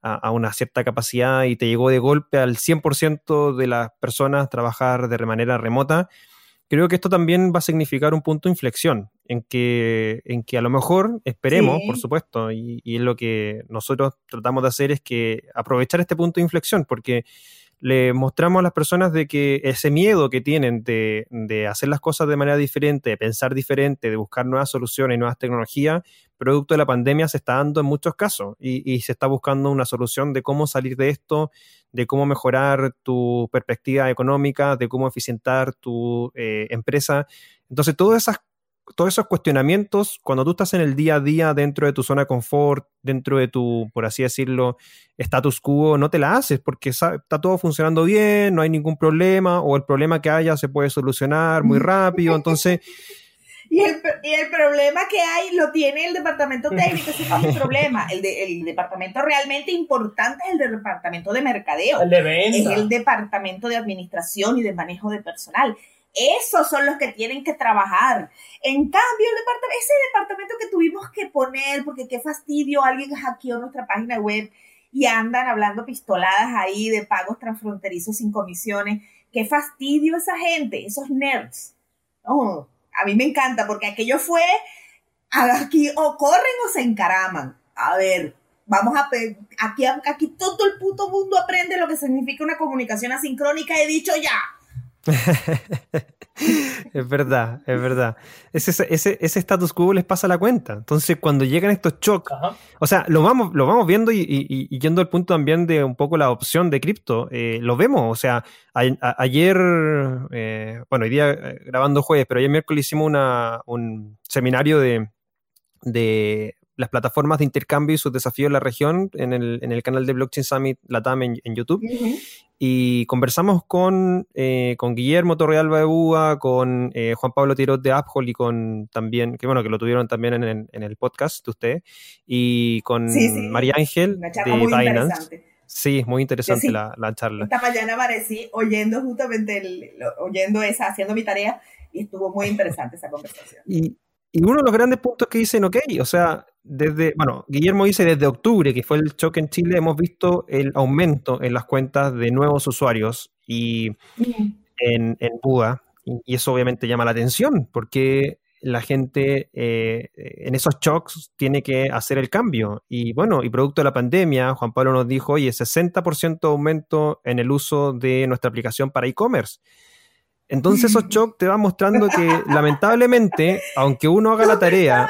a una cierta capacidad y te llegó de golpe al 100% de las personas trabajar de manera remota creo que esto también va a significar un punto de inflexión en que, en que a lo mejor esperemos, por supuesto, y, y, es lo que nosotros tratamos de hacer es que aprovechar este punto de inflexión, porque le mostramos a las personas de que ese miedo que tienen de, hacer las cosas de manera diferente, de pensar diferente, de buscar nuevas soluciones y nuevas tecnologías, producto de la pandemia se está dando en muchos casos y, y se está buscando una solución de cómo salir de esto, de cómo mejorar tu perspectiva económica, de cómo eficientar tu eh, empresa. Entonces, todas esas todos esos cuestionamientos, cuando tú estás en el día a día dentro de tu zona de confort, dentro de tu, por así decirlo, status quo, no te la haces porque está todo funcionando bien, no hay ningún problema o el problema que haya se puede solucionar muy rápido. Entonces... Y el, y el, problema que hay lo tiene el departamento técnico, ese es el problema. El, de, el departamento realmente importante es el departamento de mercadeo. El de venta. Es el departamento de administración y de manejo de personal. Esos son los que tienen que trabajar. En cambio, el departamento, ese departamento que tuvimos que poner, porque qué fastidio, alguien hackeó nuestra página web y andan hablando pistoladas ahí de pagos transfronterizos sin comisiones. Qué fastidio esa gente, esos nerds. Oh, a mí me encanta porque aquello fue, aquí o corren o se encaraman. A ver, vamos a, aquí, aquí todo el puto mundo aprende lo que significa una comunicación asincrónica. He dicho ya. es verdad, es verdad. Ese, ese, ese, status quo les pasa la cuenta. Entonces, cuando llegan estos shocks, o sea, lo vamos, lo vamos viendo y, yendo al punto también de un poco la opción de cripto, eh, lo vemos. O sea, ayer, eh, bueno, hoy día eh, grabando jueves, pero ayer miércoles hicimos una, un seminario de, de las plataformas de intercambio y sus desafíos en la región en el, en el canal de Blockchain Summit Latam en, en YouTube. Y conversamos con, eh, con Guillermo Torrealba de Búa, con eh, Juan Pablo Tirot de Aphol y con también, que bueno, que lo tuvieron también en, en el podcast de usted, y con María Ángel de Binance. Sí, muy interesante la, la, charla. Esta mañana aparecí oyendo justamente, el, oyendo esa, haciendo mi tarea, y estuvo muy interesante esa conversación. Y, y uno de los grandes puntos que dicen, ok, o sea, desde, bueno, Guillermo dice desde octubre, que fue el choque en Chile, hemos visto el aumento en las cuentas de nuevos usuarios y en, en Buda, y eso obviamente llama la atención, porque la gente eh, en esos shocks tiene que hacer el cambio. Y bueno, y producto de la pandemia, Juan Pablo nos dijo, oye, 60% aumento en el uso de nuestra aplicación para e-commerce. Entonces esos shocks te van mostrando que lamentablemente, aunque uno haga la tarea...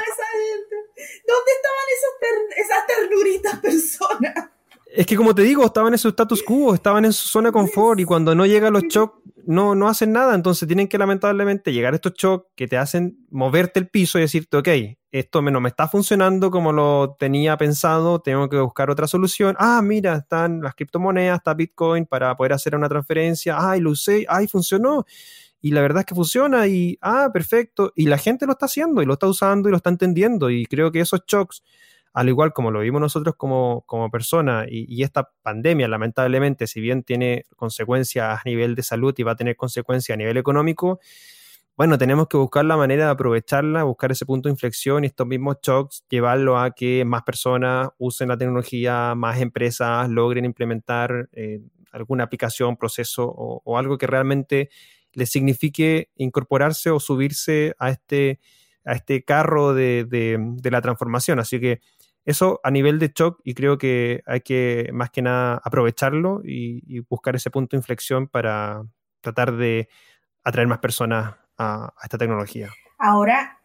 ¿Dónde estaban esas ternuritas personas? Es que como te digo, estaban en su status quo, estaban en su zona de confort y cuando no llegan los shocks no, no hacen nada, entonces tienen que lamentablemente llegar estos shocks que te hacen moverte el piso y decirte, ok, esto no me está funcionando como lo tenía pensado, tengo que buscar otra solución. Ah, mira, están las criptomonedas, está Bitcoin para poder hacer una transferencia. Ay, lo usé, ay, funcionó. Y la verdad es que funciona y, ah, perfecto. Y la gente lo está haciendo y lo está usando y lo está entendiendo. Y creo que esos shocks al igual como lo vimos nosotros como, como personas, y, esta pandemia, lamentablemente, si bien tiene consecuencias a nivel de salud y va a tener consecuencias a nivel económico, bueno, tenemos que buscar la manera de aprovecharla, buscar ese punto de inflexión y estos mismos shocks, llevarlo a que más personas usen la tecnología, más empresas logren implementar eh, alguna aplicación, proceso o, algo que realmente les signifique incorporarse o subirse a este, a este carro de, de la transformación. Así que eso a nivel de shock y creo que hay que más que nada aprovecharlo y, buscar ese punto de inflexión para tratar de atraer más personas a, esta tecnología. Ahora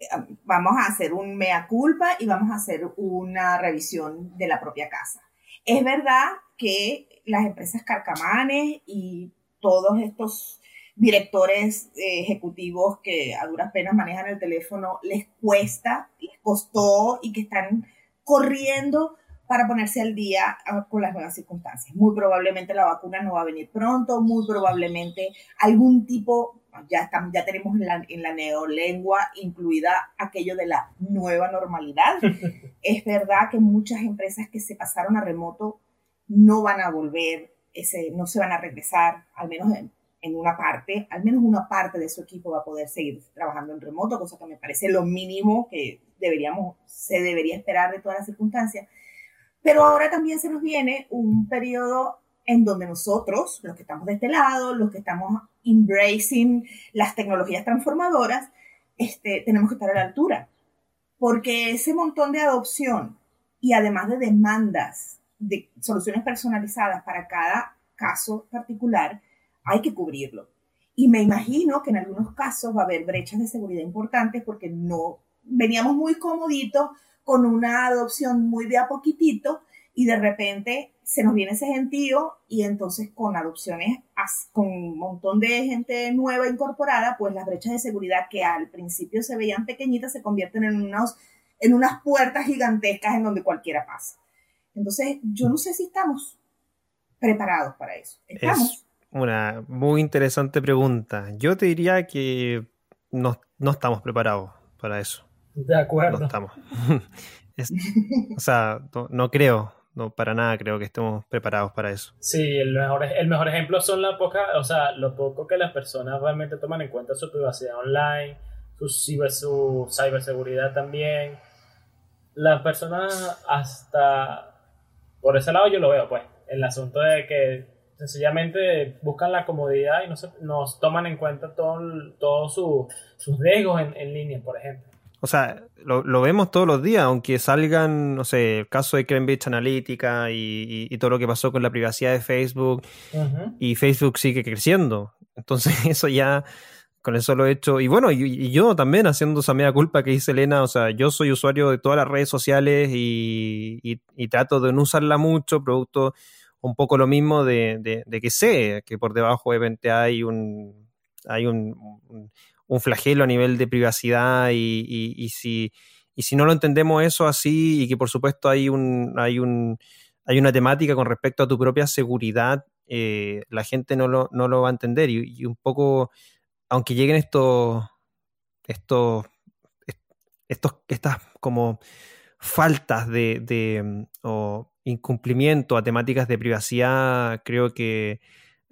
eh, vamos a hacer un mea culpa y vamos a hacer una revisión de la propia casa. Es verdad que las empresas carcamanes y todos estos directores eh, ejecutivos que a duras penas manejan el teléfono les cuesta, les costó y que están corriendo para ponerse al día ah, con las nuevas circunstancias. Muy probablemente la vacuna no va a venir pronto, muy probablemente algún tipo, ya, estamos, ya tenemos en la, en la neolengua incluida aquello de la nueva normalidad. es verdad que muchas empresas que se pasaron a remoto no van a volver, ese, no se van a regresar, al menos en, en una parte, al menos una parte de su equipo va a poder seguir trabajando en remoto, cosa que me parece lo mínimo que deberíamos, se debería esperar de todas las circunstancias. Pero ahora también se nos viene un periodo en donde nosotros, los que estamos de este lado, los que estamos embracing las tecnologías transformadoras, este, tenemos que estar a la altura. Porque ese montón de adopción y además de demandas de soluciones personalizadas para cada caso particular, hay que cubrirlo. Y me imagino que en algunos casos va a haber brechas de seguridad importantes porque no veníamos muy comoditos con una adopción muy de a poquitito y de repente se nos viene ese gentío y entonces con adopciones con un montón de gente nueva incorporada, pues las brechas de seguridad que al principio se veían pequeñitas se convierten en, unos, en unas puertas gigantescas en donde cualquiera pasa. Entonces, yo no sé si estamos preparados para eso. ¿Estamos? Una muy interesante pregunta. Yo te diría que no, estamos preparados para eso. De acuerdo. No estamos. o sea, no, creo, no para nada creo que estemos preparados para eso. Sí, el mejor, el mejor ejemplo son la poca, o sea, lo poco que las personas realmente toman en cuenta su privacidad online, su, su ciberseguridad también. Las personas hasta por ese lado yo lo veo, pues, el asunto de que sencillamente buscan la comodidad y no se, nos toman en cuenta todos todo sus riesgos en, línea, por ejemplo. O sea, lo, vemos todos los días, aunque salgan, no sé, el caso de Cambridge Analytica y, todo lo que pasó con la privacidad de Facebook, y Facebook sigue creciendo. Entonces, eso ya, con eso lo he hecho. Y bueno, y, yo también haciendo esa media culpa que dice Elena, o sea, yo soy usuario de todas las redes sociales y, y trato de no usarla mucho, producto un poco lo mismo de, que sé que por debajo obviamente hay un, hay un, flagelo a nivel de privacidad y, si, si no lo entendemos eso así y que por supuesto hay, un, hay, un, hay una temática con respecto a tu propia seguridad, eh, la gente no lo, no lo va a entender. Y, un poco, aunque lleguen estos, estos, estos estas como faltas de, de incumplimiento a temáticas de privacidad, creo que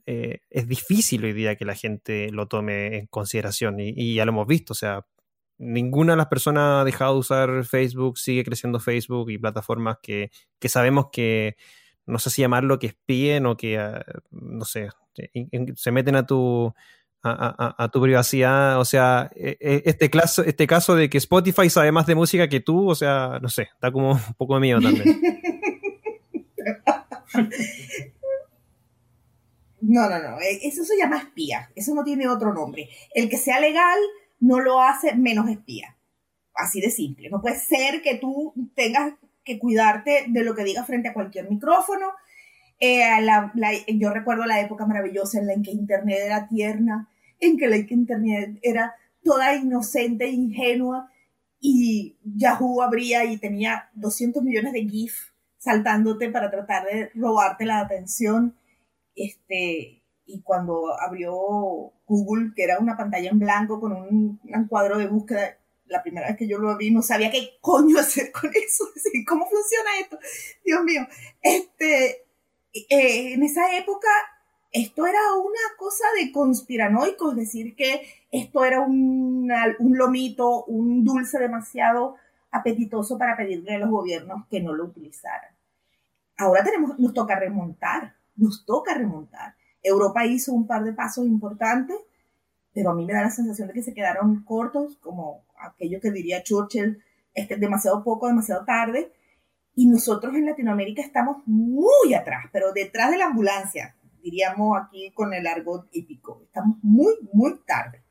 eh, es difícil hoy día que la gente lo tome en consideración y, ya lo hemos visto, o sea, ninguna de las personas ha dejado de usar Facebook, sigue creciendo Facebook y plataformas que, sabemos que, no sé si llamarlo que espíen o que, ah, no sé, se meten a tu, a, tu privacidad. O sea, e, e, este, caso, este caso de que Spotify sabe más de música que tú, o sea, no sé, está como un poco miedo también. No, no, no. Eh, eso se llama espía. Eso no tiene otro nombre. El que sea legal no lo hace menos espía. Así de simple. No puede ser que tú tengas que cuidarte de lo que digas frente a cualquier micrófono. Eh, yo recuerdo la época maravillosa en la que Internet era tierna, en que la Internet era toda inocente ingenua y Yahoo abría y tenía 200 millones de GIF saltándote para tratar de robarte la atención. Este, y cuando abrió Google, que era una pantalla en blanco con un, cuadro de búsqueda, la primera vez que yo lo vi no sabía qué coño hacer con eso, ¿cómo funciona esto? Dios mío, este, eh, en esa época esto era una cosa de conspiranoicos, decir que esto era un, un lomito, un dulce demasiado apetitoso para pedirle a los gobiernos que no lo utilizaran. Ahora tenemos, nos toca remontar nos toca remontar. Europa hizo un par de pasos importantes, pero a mí me da la sensación de que se quedaron cortos, como aquello que diría Churchill, este, demasiado poco, demasiado tarde. Y nosotros en Latinoamérica estamos muy atrás, pero detrás de la ambulancia, diríamos aquí con el argot hípico. Estamos muy, muy tarde.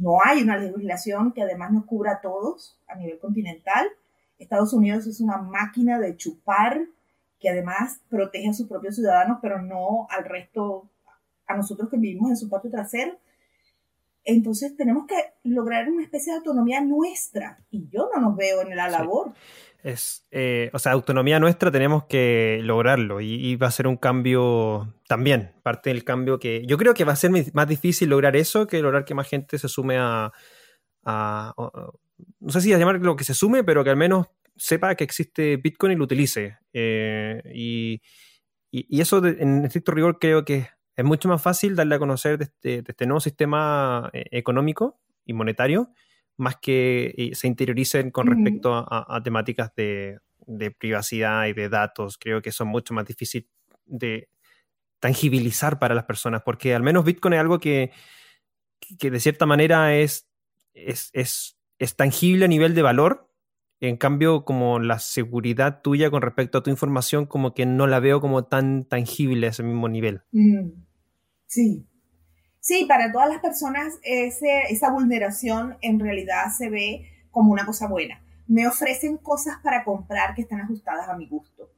No hay una legislación que además nos cubra a todos a nivel continental. Estados Unidos es una máquina de chupar que además protege a sus propios ciudadanos, pero no al resto, a nosotros que vivimos en su patio trasero. Entonces tenemos que lograr una especie de autonomía nuestra y yo no nos veo en la labor. Es, eh, o sea, autonomía nuestra tenemos que lograrlo y, va a ser un cambio también, parte del cambio que yo creo que va a ser más difícil lograr eso que lograr que más gente se sume a, no sé si a llamar lo que se sume, pero que al menos sepa que existe Bitcoin y lo utilice. Eh, y, eso en estricto rigor creo que es mucho más fácil darle a conocer de este, este nuevo sistema eh, económico y monetario, más que se interioricen con respecto a, temáticas de, privacidad y de datos. Creo que son mucho más difícil de tangibilizar para las personas, porque al menos Bitcoin es algo que, que de cierta manera es, es, es tangible a nivel de valor, en cambio, como la seguridad tuya con respecto a tu información, como que no la veo como tan tangible a ese mismo nivel. Mm, sí. Sí, para todas las personas esa vulneración en realidad se ve como una cosa buena. Me ofrecen cosas para comprar que están ajustadas a mi gusto,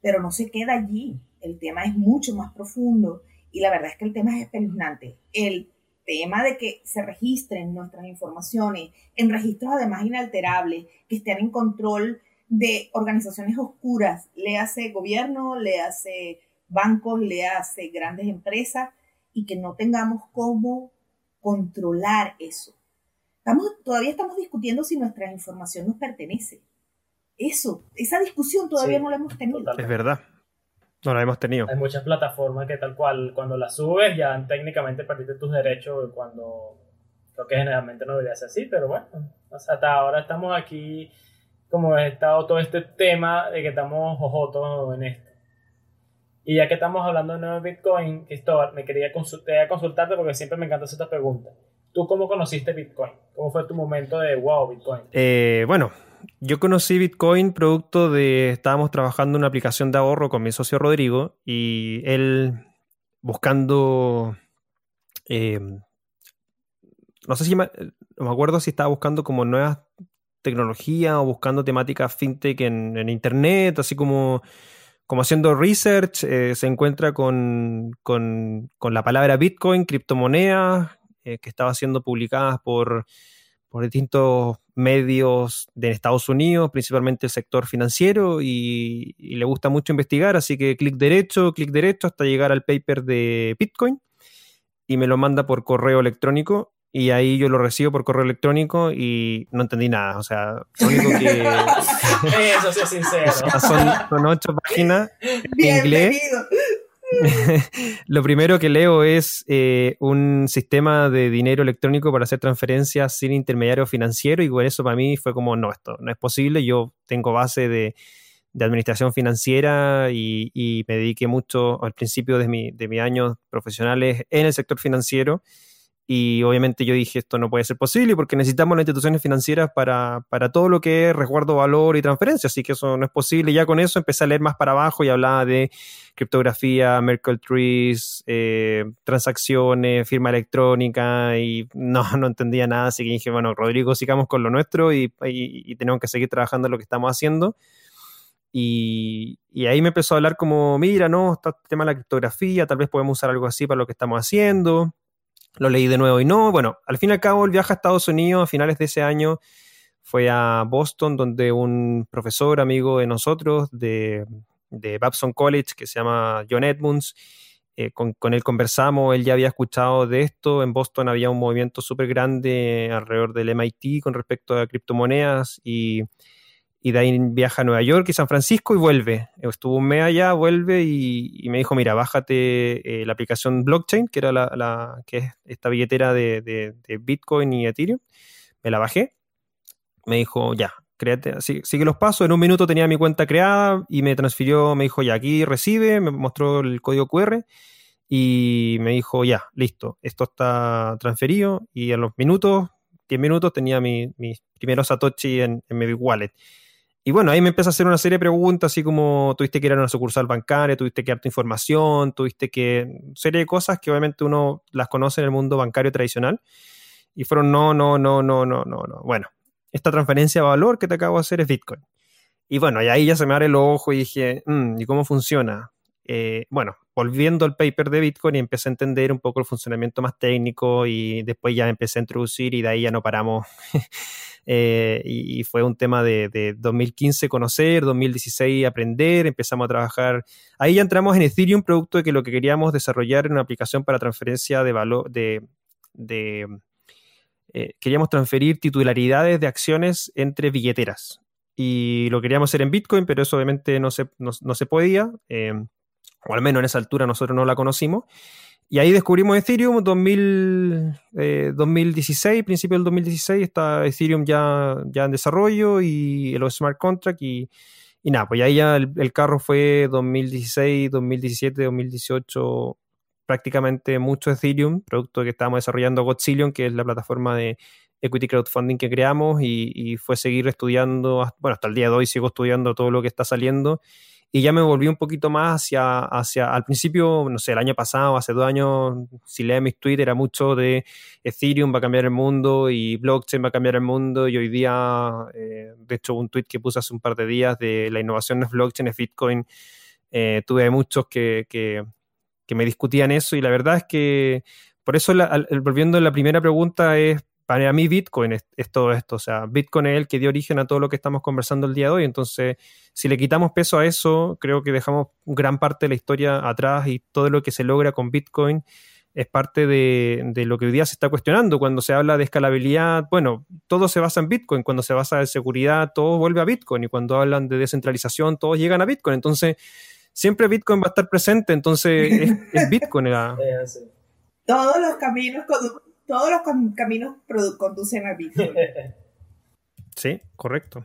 pero no se queda allí. El tema es mucho más profundo y la verdad es que el tema es espeluznante. El tema de que se registren nuestras informaciones en registros además inalterables, que estén en control de organizaciones oscuras, le hace gobierno, le hace bancos, le hace grandes empresas, y que no tengamos cómo controlar eso. Estamos, todavía estamos discutiendo si nuestra información nos pertenece. Eso, esa discusión todavía no la hemos tenido. Es verdad. No la hemos tenido. Hay muchas plataformas que tal cual, cuando las subes ya técnicamente perdiste tus derechos cuando creo que generalmente no debería ser así, pero bueno, hasta ahora estamos aquí como he estado todo este tema de que estamos ojotos en esto. Y ya que estamos hablando de nuevo Bitcoin, Cristóbal, me quería consultarte porque siempre me encanta hacer esta pregunta. ¿Tú cómo conociste Bitcoin? ¿Cómo fue tu momento de wow, Bitcoin? Eh, bueno, yo conocí Bitcoin producto de, estábamos trabajando en una aplicación de ahorro con mi socio Rodrigo y él buscando, eh, no sé si me, me, acuerdo si estaba buscando como nuevas tecnologías o buscando temáticas fintech en, internet, así como, como haciendo research, eh, se encuentra con, con, la palabra Bitcoin, criptomonedas, eh, que estaba siendo publicadas por, por distintos medios de Estados Unidos, principalmente el sector financiero, y, le gusta mucho investigar, así que clic derecho, clic derecho hasta llegar al paper de Bitcoin y me lo manda por correo electrónico y ahí yo lo recibo por correo electrónico y no entendí nada. O sea, lo único que. Eso es sincero. son, ocho páginas en inglés. lo primero que leo es eh, un sistema de dinero electrónico para hacer transferencias sin intermediario financiero y por eso para mí fue como, no, esto no es posible. Yo tengo base de, administración financiera y, me dediqué mucho al principio de, mi, de mis años profesionales en el sector financiero y obviamente yo dije, esto no puede ser posible porque necesitamos las instituciones financieras para, para todo lo que es resguardo, valor y transferencia, así que eso no es posible. Y ya con eso empecé a leer más para abajo y hablaba de criptografía, Merkle Trees, eh, transacciones, firma electrónica y no, no entendía nada, así que dije, bueno, Rodrigo, sigamos con lo nuestro y, tenemos que seguir trabajando en lo que estamos haciendo. Y, y, ahí me empezó a hablar como, mira, no, está el tema de la criptografía, tal vez podemos usar algo así para lo que estamos haciendo lo leí de nuevo y no. Bueno, al fin y al cabo, el viaje a Estados Unidos a finales de ese año fue a Boston, donde un profesor amigo de nosotros de, de Babson College, que se llama John Edmunds, eh, con, con, él conversamos, él ya había escuchado de esto, en Boston había un movimiento súper grande alrededor del MIT con respecto a criptomonedas y y de ahí viaja a Nueva York y San Francisco y vuelve. Estuvo un mes allá, vuelve y, me dijo, mira, bájate eh, la aplicación blockchain, que era la, que es esta billetera de, Bitcoin y Ethereum. Me la bajé. Me dijo, ya, créate, sigue los pasos. En un minuto tenía mi cuenta creada y me transfirió, me dijo, ya, aquí recibe, me mostró el código QR y me dijo, ya, listo, esto está transferido y a los minutos, 10 minutos, tenía mis primeros Satoshi en, en mi wallet. Y bueno, ahí me empieza a hacer una serie de preguntas, así como tuviste que ir a una sucursal bancaria, tuviste que darte información, tuviste que. serie de cosas que obviamente uno las conoce en el mundo bancario tradicional. Y fueron, no, no, no, no, no, no, no. Bueno, esta transferencia de valor que te acabo de hacer es Bitcoin. Y bueno, y ahí ya se me abre el ojo y dije, mm, ¿y cómo funciona? Eh, bueno, volviendo al paper de Bitcoin y empecé a entender un poco el funcionamiento más técnico y después ya empecé a introducir y de ahí ya no paramos Eh, y, fue un tema de, 2015 conocer, 2016 aprender, empezamos a trabajar. Ahí ya entramos en Ethereum, producto de que lo que queríamos desarrollar era una aplicación para transferencia de valor, de, eh, queríamos transferir titularidades de acciones entre billeteras. Y lo queríamos hacer en Bitcoin, pero eso obviamente no se, no, se podía, eh, o al menos en esa altura nosotros no la conocimos. Y ahí descubrimos Ethereum 2000, 2016, eh, principio del 2016, está Ethereum ya, ya en desarrollo y los smart contracts y, y nada, pues ahí ya el, carro fue 2016, 2017, 2018, prácticamente mucho Ethereum, producto que estábamos desarrollando Godzillion, que es la plataforma de equity crowdfunding que creamos y, y fue seguir estudiando, bueno, hasta el día de hoy sigo estudiando todo lo que está saliendo y ya me volví un poquito más hacia, hacia, al principio, no sé, el año pasado, hace dos años, si lees mis tweets, era mucho de Ethereum va a cambiar el mundo y blockchain va a cambiar el mundo y hoy día, eh, de hecho, un tweet que puse hace un par de días de la innovación de blockchain, es Bitcoin, eh, tuve muchos que, que, que, me discutían eso y la verdad es que, por eso, volviendo a la primera pregunta, es para mí Bitcoin es, todo esto, o sea, Bitcoin es el que dio origen a todo lo que estamos conversando el día de hoy, entonces si le quitamos peso a eso, creo que dejamos gran parte de la historia atrás y todo lo que se logra con Bitcoin es parte de, lo que hoy día se está cuestionando. Cuando se habla de escalabilidad, bueno, todo se basa en Bitcoin, cuando se basa en seguridad, todo vuelve a Bitcoin. Y cuando hablan de descentralización, todos llegan a Bitcoin, entonces siempre Bitcoin va a estar presente, entonces es, Bitcoin. Todos los caminos todos los caminos conducen a Bitcoin. Sí, correcto.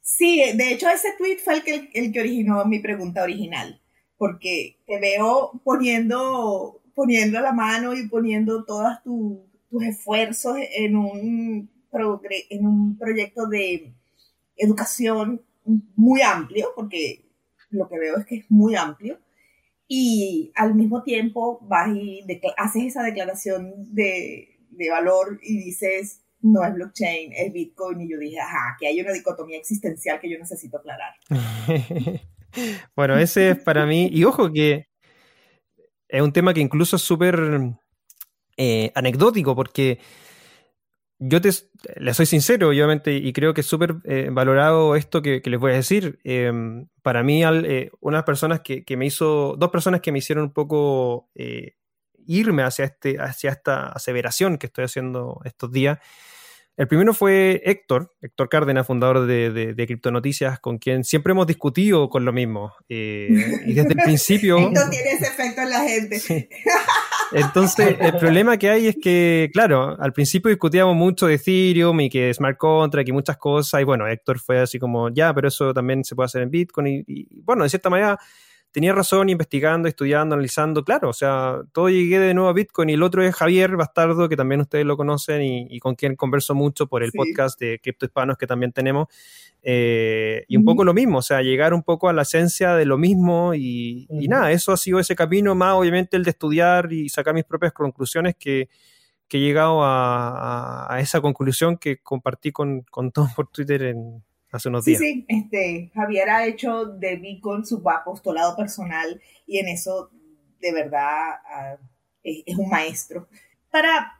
Sí, de hecho ese tweet fue el que, el que originó mi pregunta original, porque te veo poniendo, poniendo la mano y poniendo todos tus esfuerzos en un, en un proyecto de educación muy amplio, porque lo que veo es que es muy amplio, y al mismo tiempo vas y haces esa declaración de, de, valor y dices, no es blockchain, es Bitcoin, y yo dije, ajá, que hay una dicotomía existencial que yo necesito aclarar. bueno, ese es para mí, y ojo que es un tema que incluso es súper eh, anecdótico, porque yo te, le soy sincero, obviamente, y creo que es súper eh, valorado esto que, les voy a decir. Em, para mí, al, eh, unas personas que, me hizo, dos personas que me hicieron un poco eh, irme hacia, este, hacia esta aseveración que estoy haciendo estos días. El primero fue Héctor, Héctor Cárdenas, fundador de, de, de Criptonoticias, con quien siempre hemos discutido con lo mismo. Eh, y desde el principio... Héctor tiene ese efecto en la gente. Sí. Entonces, el problema que hay es que, claro, al principio discutíamos mucho de Ethereum y que Smart Contract y muchas cosas, y bueno, Héctor fue así como, ya, pero eso también se puede hacer en Bitcoin, y, y bueno, de cierta manera tenía razón investigando, estudiando, analizando, claro, o sea, todo llegué de nuevo a Bitcoin y el otro es Javier Bastardo, que también ustedes lo conocen y, y con quien converso mucho por el sí. podcast de Cripto Hispanos que también tenemos. Eh, y un mm. poco lo mismo, o sea, llegar un poco a la esencia de lo mismo y, mm. y, nada, eso ha sido ese camino, más obviamente el de estudiar y sacar mis propias conclusiones que, que he llegado a, a, a esa conclusión que compartí con, con todos por Twitter en, hace unos días. Sí, sí, este, Javier ha hecho de Bitcoin su apostolado personal y en eso de verdad uh, es, es, un maestro. Para,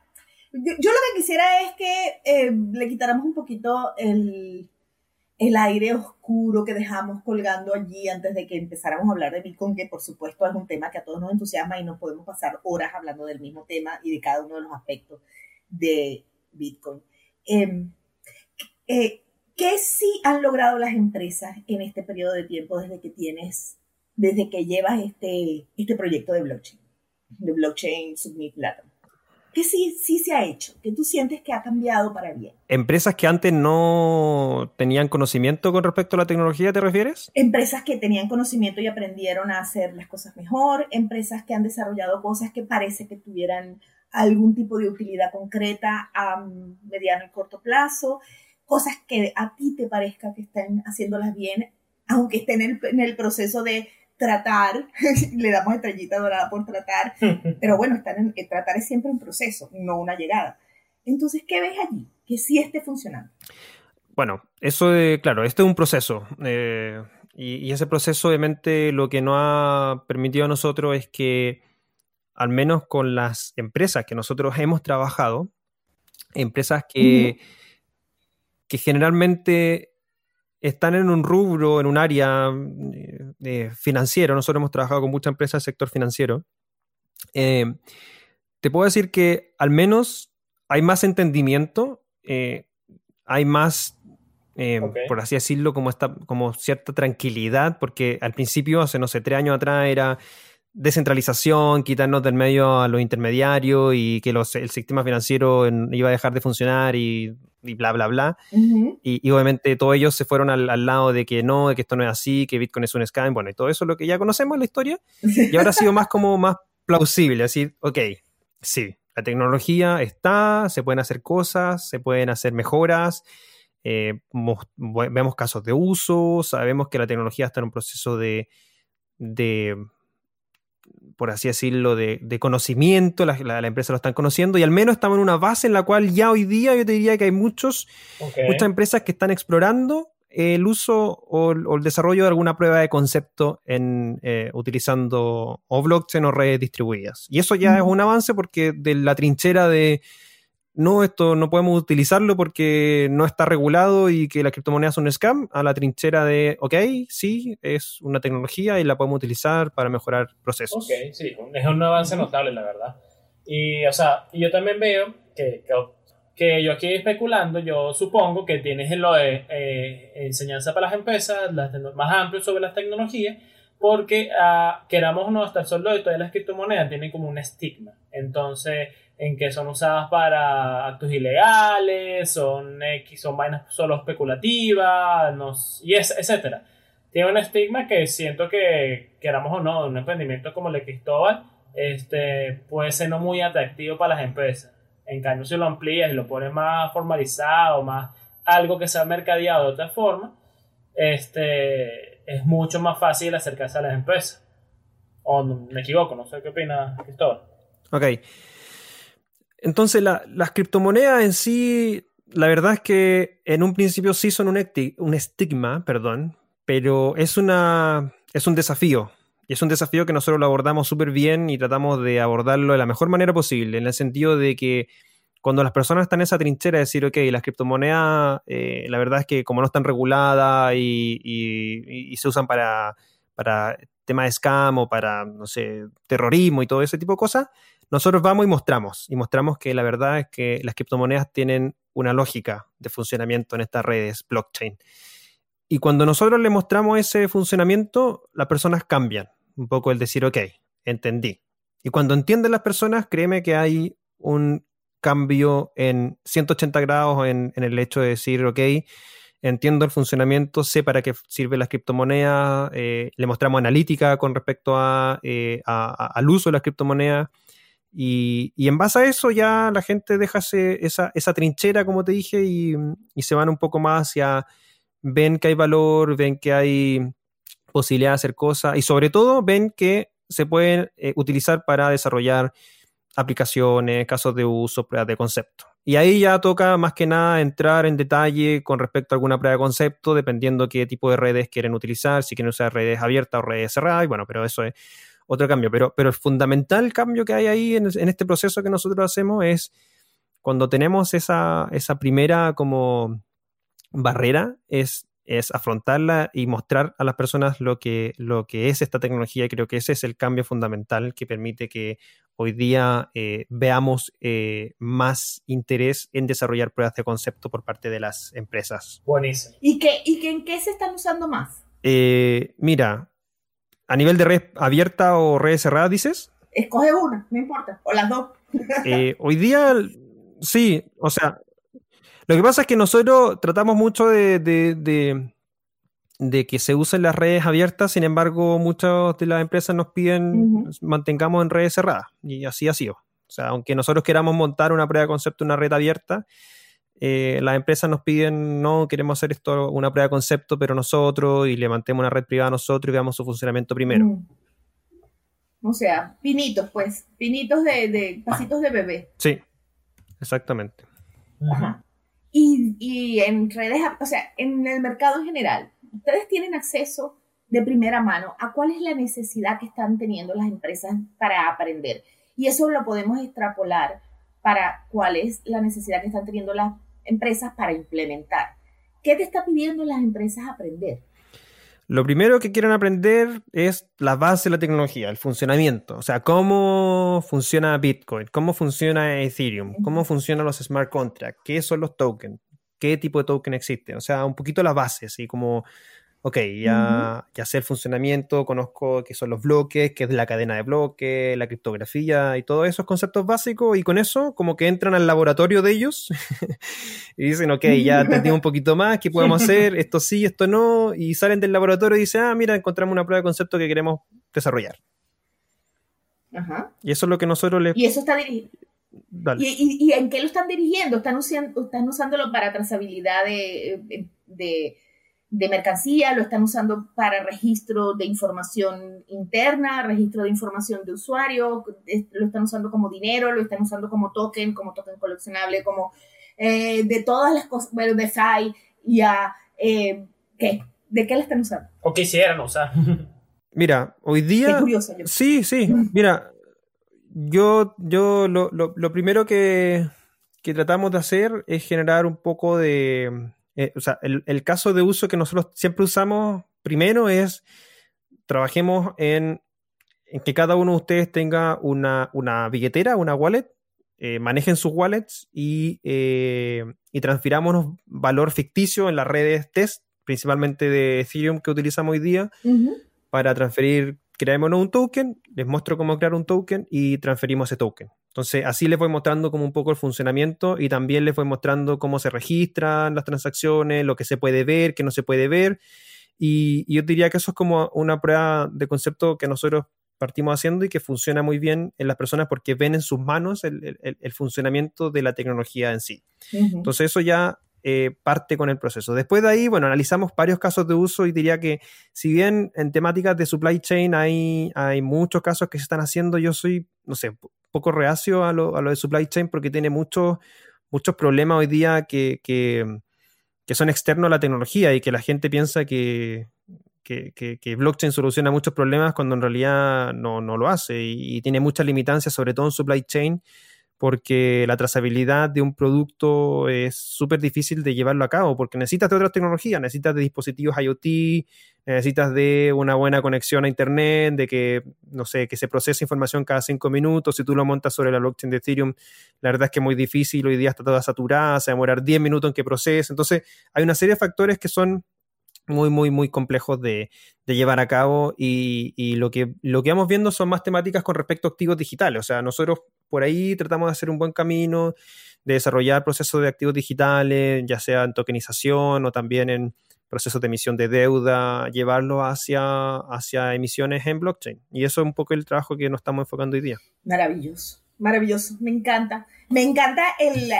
yo, yo, lo que quisiera es que eh, le quitáramos un poquito el, el aire oscuro que dejamos colgando allí antes de que empezáramos a hablar de Bitcoin, que por supuesto es un tema que a todos nos entusiasma y no podemos pasar horas hablando del mismo tema y de cada uno de los aspectos de Bitcoin. Eh, eh, ¿Qué sí han logrado las empresas en este periodo de tiempo desde que tienes, desde que llevas este, este proyecto de blockchain, de blockchain Submit Platinum? ¿Qué sí, sí se ha hecho? ¿Qué tú sientes que ha cambiado para bien? ¿Empresas que antes no tenían conocimiento con respecto a la tecnología, te refieres? Empresas que tenían conocimiento y aprendieron a hacer las cosas mejor, empresas que han desarrollado cosas que parece que tuvieran algún tipo de utilidad concreta a mediano y corto plazo, cosas que a ti te parezca que estén haciéndolas bien, aunque estén en el, en el proceso de tratar, le damos estrellita dorada por tratar, pero bueno, están en, tratar es siempre un proceso, no una llegada. Entonces, ¿qué ves allí? Que sí esté funcionando. Bueno, eso de, claro, este es un proceso. Eh, y, y, ese proceso, obviamente, lo que nos ha permitido a nosotros es que, al menos con las empresas que nosotros hemos trabajado, empresas que... que generalmente están en un rubro, en un área eh, financiero. Nosotros hemos trabajado con muchas empresas del sector financiero. Eh, te puedo decir que al menos hay más entendimiento, eh, hay más, okay. por así decirlo, como, esta, como cierta tranquilidad, porque al principio, hace no sé, tres años atrás era descentralización, quitarnos del medio a los intermediarios y que los, el sistema financiero iba a dejar de funcionar y, y bla, bla, bla. Uh -huh. y, y, obviamente todos ellos se fueron al, al, lado de que no, de que esto no es así, que Bitcoin es un scam, bueno, y todo eso es lo que ya conocemos en la historia. Y ahora ha sido más como más plausible, decir, ok, sí, la tecnología está, se pueden hacer cosas, se pueden hacer mejoras, eh, vemos casos de uso, sabemos que la tecnología está en un proceso de, de por así decirlo, de, de conocimiento, la, la, la, empresa lo están conociendo y al menos estamos en una base en la cual ya hoy día yo te diría que hay muchos, okay. muchas empresas que están explorando el uso o, o, el desarrollo de alguna prueba de concepto en eh, utilizando o blockchain o redes distribuidas. Y eso ya mm. es un avance porque de la trinchera de no, esto no podemos utilizarlo porque no está regulado y que las criptomonedas son un scam, a la trinchera de, ok, sí, es una tecnología y la podemos utilizar para mejorar procesos. Ok, sí, es un avance notable, la verdad. Y, o sea, yo también veo que, que, que yo aquí especulando, yo supongo que tienes lo de eh, enseñanza para las empresas, las más amplio sobre las tecnologías, porque uh, queramos o no, hasta solo de todas las criptomonedas tienen como un estigma. Entonces, en que son usadas para actos ilegales, son, son vainas solo especulativas, no, y es, etcétera. Tiene un estigma que siento que, queramos o no, un emprendimiento como el de Cristóbal, este, puede ser no muy atractivo para las empresas. En cambio, si lo amplías y lo pones más formalizado, más algo que sea mercadeado de otra forma, este, es mucho más fácil acercarse a las empresas. O me equivoco, no sé qué opina Cristóbal. Ok. Entonces, la, las criptomonedas en sí, la verdad es que en un principio sí son un, estigma, perdón, pero es, una, es un desafío. Y es un desafío que nosotros lo abordamos súper bien y tratamos de abordarlo de la mejor manera posible, en el sentido de que cuando las personas están en esa trinchera de decir, ok, las criptomonedas, eh, la verdad es que como no están reguladas y, y, y se usan para, para temas de scam o para, no sé, terrorismo y todo ese tipo de cosas, nosotros vamos y mostramos, y mostramos que la verdad es que las criptomonedas tienen una lógica de funcionamiento en estas redes blockchain. Y cuando nosotros le mostramos ese funcionamiento, las personas cambian un poco el decir, ok, entendí. Y cuando entienden las personas, créeme que hay un cambio en 180 grados en, el hecho de decir, ok, entiendo el funcionamiento, sé para qué sirve la criptomoneda, eh, le mostramos analítica con respecto eh, a, al uso de las criptomonedas. Y, en base a eso ya la gente deja esa, esa, trinchera, como te dije, y, y, se van un poco más hacia, ven que hay valor, ven que hay posibilidad de hacer cosas y sobre todo ven que se pueden eh, utilizar para desarrollar aplicaciones, casos de uso, pruebas de concepto. Y ahí ya toca más que nada entrar en detalle con respecto a alguna prueba de concepto, dependiendo qué tipo de redes quieren utilizar, si quieren usar redes abiertas o redes cerradas, y bueno, pero eso es otro cambio. Pero, pero el fundamental cambio que hay ahí en, en este proceso que nosotros hacemos es cuando tenemos esa, esa primera como barrera, es es afrontarla y mostrar a las personas lo que, lo que es esta tecnología. Y creo que ese es el cambio fundamental que permite que hoy día eh, veamos eh, más interés en desarrollar pruebas de concepto por parte de las empresas. Buenísimo. ¿Y, qué, y en qué se están usando más? Eh, mira, a nivel de red abierta o red cerrada, dices. Escoge una, no importa, o las dos. hoy día, sí, o sea, lo que pasa es que nosotros tratamos mucho de, de, que se usen las redes abiertas, sin embargo, muchas de las empresas nos piden mantengamos en redes cerradas, y así ha sido. O sea, aunque nosotros queramos montar una prueba de concepto una red abierta, eh, las empresas nos piden, no, queremos hacer esto una prueba de concepto, pero nosotros, y levantemos una red privada nosotros y veamos su funcionamiento primero. Mm. O sea, pinitos, pues, pinitos de, de pasitos de bebé. Sí, exactamente. Ajá. Y, en redes, o sea, en el mercado en general, ustedes tienen acceso de primera mano a cuál es la necesidad que están teniendo las empresas para aprender. Y eso lo podemos extrapolar para cuál es la necesidad que están teniendo las empresas para implementar. ¿Qué te está pidiendo las empresas aprender? Lo primero que quieren aprender es la base de la tecnología, el funcionamiento. O sea, cómo funciona Bitcoin, cómo funciona Ethereum, cómo funcionan los smart contracts, qué son los tokens, qué tipo de token existe. O sea, un poquito la base, así como ok, ya, ya sé el funcionamiento, conozco qué son los bloques, qué es la cadena de bloques, la criptografía y todos esos conceptos básicos, y con eso como que entran al laboratorio de ellos y dicen, ok, ya entendí un poquito más, ¿qué podemos hacer? Esto sí, esto no, y salen del laboratorio y dicen, ah, mira, encontramos una prueba de concepto que queremos desarrollar. Ajá. Y eso es lo que nosotros le... Y eso está dirigido. ¿Y, y, en qué lo están dirigiendo? ¿Están, usando, están usándolo para trazabilidad de, de de mercancía, lo están usando para registro de información interna, registro de información de usuario, lo están usando como dinero, lo están usando como token, como token coleccionable, como eh, de todas las cosas, bueno, de SAI y a, eh, ¿qué? ¿De qué lo están usando? O quisieran usar. Mira, hoy día... curioso, Sí, sí, mira, yo, yo lo, lo primero que, que tratamos de hacer es generar un poco de eh, o sea, el, caso de uso que nosotros siempre usamos primero es trabajemos en, que cada uno de ustedes tenga una, billetera, una wallet, eh, manejen sus wallets y, eh, y transfiramos valor ficticio en las redes test, principalmente de Ethereum que utilizamos hoy día, para transferir, creamos un token, les muestro cómo crear un token y transferimos ese token. Entonces, así les voy mostrando como un poco el funcionamiento y también les voy mostrando cómo se registran las transacciones, lo que se puede ver, qué no se puede ver. Y, yo diría que eso es como una prueba de concepto que nosotros partimos haciendo y que funciona muy bien en las personas porque ven en sus manos el, funcionamiento de la tecnología en sí. Entonces, eso ya eh, parte con el proceso. Después de ahí, bueno, analizamos varios casos de uso y diría que si bien en temáticas de supply chain hay, hay muchos casos que se están haciendo, yo soy, no sé, poco reacio a lo, a lo de supply chain porque tiene muchos, muchos problemas hoy día que, que, son externos a la tecnología y que la gente piensa que, que, blockchain soluciona muchos problemas cuando en realidad no, lo hace y, tiene muchas limitancias, sobre todo en supply chain, porque la trazabilidad de un producto es súper difícil de llevarlo a cabo, porque necesitas de otras tecnologías, necesitas de dispositivos IoT, necesitas de una buena conexión a Internet, de que, no sé, que se procese información cada cinco minutos. Si tú lo montas sobre la blockchain de Ethereum, la verdad es que es muy difícil, hoy día está toda saturada, se va a demorar 10 minutos en que procese. Entonces, hay una serie de factores que son muy, muy, muy complejos de, llevar a cabo y, lo, que, lo que vamos viendo son más temáticas con respecto a activos digitales. O sea, nosotros por ahí tratamos de hacer un buen camino, de desarrollar procesos de activos digitales, ya sea en tokenización o también en procesos de emisión de deuda, llevarlo hacia, hacia emisiones en blockchain. Y eso es un poco el trabajo que nos estamos enfocando hoy día. Maravilloso, maravilloso, me encanta. Me encanta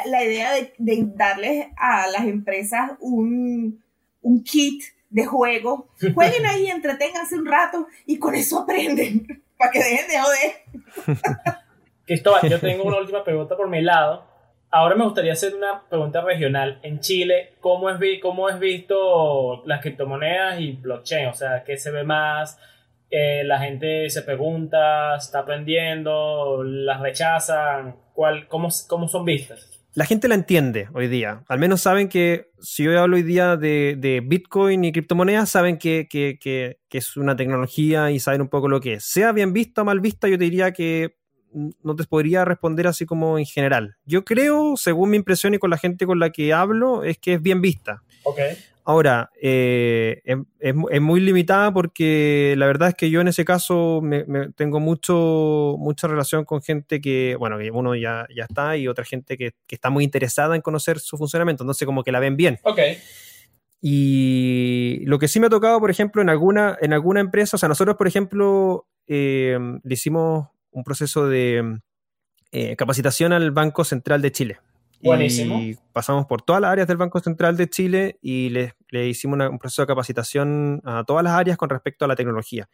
la idea de, de darles a las empresas un un kit de juego. Jueguen ahí, entreténganse un rato y con eso aprenden, para que dejen de joder. Cristóbal, yo tengo una última pregunta por mi lado. Ahora me gustaría hacer una pregunta regional. En Chile, ¿cómo es, cómo es visto las criptomonedas y blockchain? O sea, ¿qué se ve más? Eh, la gente se pregunta, está aprendiendo, las rechazan. ¿Cuál, cómo, ¿Cómo son vistas? la gente la entiende hoy día. Al menos saben que si yo hablo hoy día de, Bitcoin y criptomonedas, saben que, es una tecnología y saben un poco lo que es. Sea bien vista o mal vista, yo te diría que no te podría responder así como en general. Yo creo, según mi impresión y con la gente con la que hablo, es que es bien vista. Okay. Ahora, eh, es, muy limitada porque la verdad es que yo en ese caso me, tengo mucho, mucha relación con gente que, bueno, que uno ya, ya está y otra gente que, está muy interesada en conocer su funcionamiento, entonces como que la ven bien. Ok. Y lo que sí me ha tocado, por ejemplo, en alguna, en alguna empresa, o sea, nosotros, por ejemplo, eh, le hicimos un proceso de eh, capacitación al Banco Central de Chile. Y pasamos por todas las áreas del Banco Central de Chile y le, hicimos un proceso de capacitación a todas las áreas con respecto a la tecnología.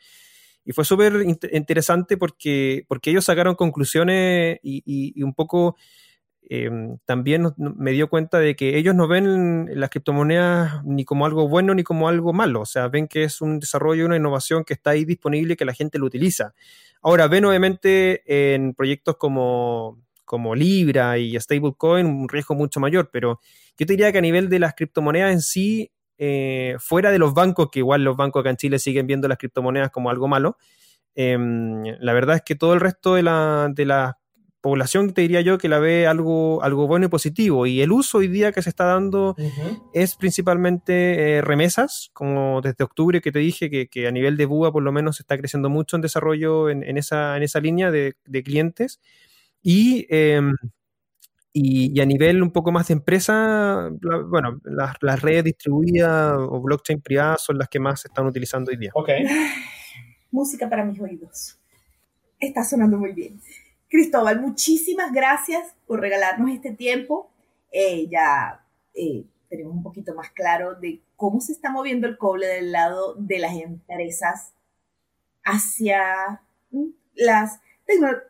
Y fue súper interesante porque, porque ellos sacaron conclusiones y, un poco em, también me dio cuenta de que ellos no ven las criptomonedas ni como algo bueno ni como algo malo. O sea, ven que es un desarrollo, una innovación que está ahí disponible y que la gente lo utiliza. Ahora, ven obviamente en proyectos como como Libra y stablecoin un riesgo mucho mayor, pero yo te diría que a nivel de las criptomonedas en sí, eh, fuera de los bancos, que igual los bancos acá en Chile siguen viendo las criptomonedas como algo malo, em, la verdad es que todo el resto de la, de la población te diría yo que la ve algo, algo bueno y positivo. Y el uso hoy día que se está dando es principalmente eh, remesas, como desde octubre que te dije que, a nivel de BUA por lo menos se está creciendo mucho en desarrollo en, esa, en esa línea de, de clientes. Em, y, y, a nivel un poco más de empresa, bueno, las, redes distribuidas o blockchain privadas son las que más se están utilizando hoy día. Ok. Música para mis oídos. Está sonando muy bien. Cristóbal, muchísimas gracias por regalarnos este tiempo. Eh, ya eh, tenemos un poquito más claro de cómo se está moviendo el cobre del lado de las empresas hacia mm, las tecnologías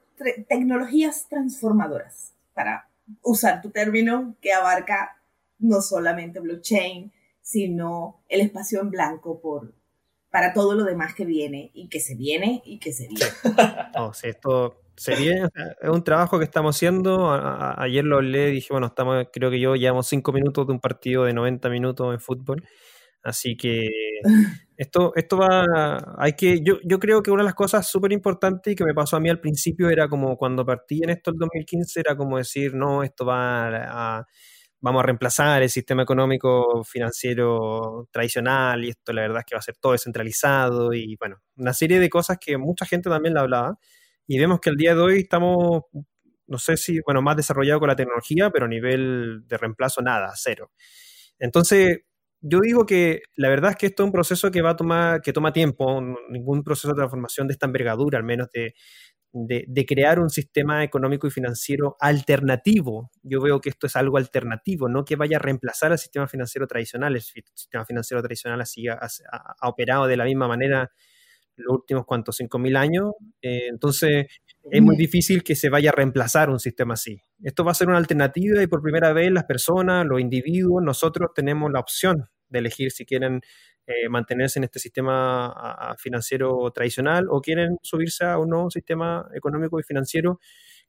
tecnologías transformadoras, para usar tu término que abarca no solamente blockchain, sino el espacio en blanco por, para todo lo demás que viene y que se viene y que se viene. Oh, esto se viene, es un trabajo que estamos haciendo. ayer lo hablé, dije, bueno, estamos, creo que yo llevamos cinco minutos de un partido de 90 minutos en fútbol. Así que esto, esto va, hay que, yo, yo creo que una de las cosas súper importantes y que me pasó a mí al principio era como cuando partí en esto el 2015, era como decir, no, esto va a, vamos a reemplazar el sistema económico financiero tradicional y esto la verdad es que va a ser todo descentralizado y bueno, una serie de cosas que mucha gente también la hablaba y vemos que al día de hoy estamos, no sé si, bueno, más desarrollado con la tecnología, pero a nivel de reemplazo nada, cero. Entonces, yo digo que la verdad es que esto es un proceso que va a tomar, que toma tiempo, ningún proceso de transformación de esta envergadura, al menos de, de, crear un sistema económico y financiero alternativo. Yo veo que esto es algo alternativo, no que vaya a reemplazar al sistema financiero tradicional. El sistema financiero tradicional ha, operado de la misma manera los últimos cuantos, 5.000 años. Eh, entonces, es muy difícil que se vaya a reemplazar un sistema así. Esto va a ser una alternativa y por primera vez las personas, los individuos, nosotros tenemos la opción de elegir si quieren eh, mantenerse en este sistema financiero tradicional o quieren subirse a un nuevo sistema económico y financiero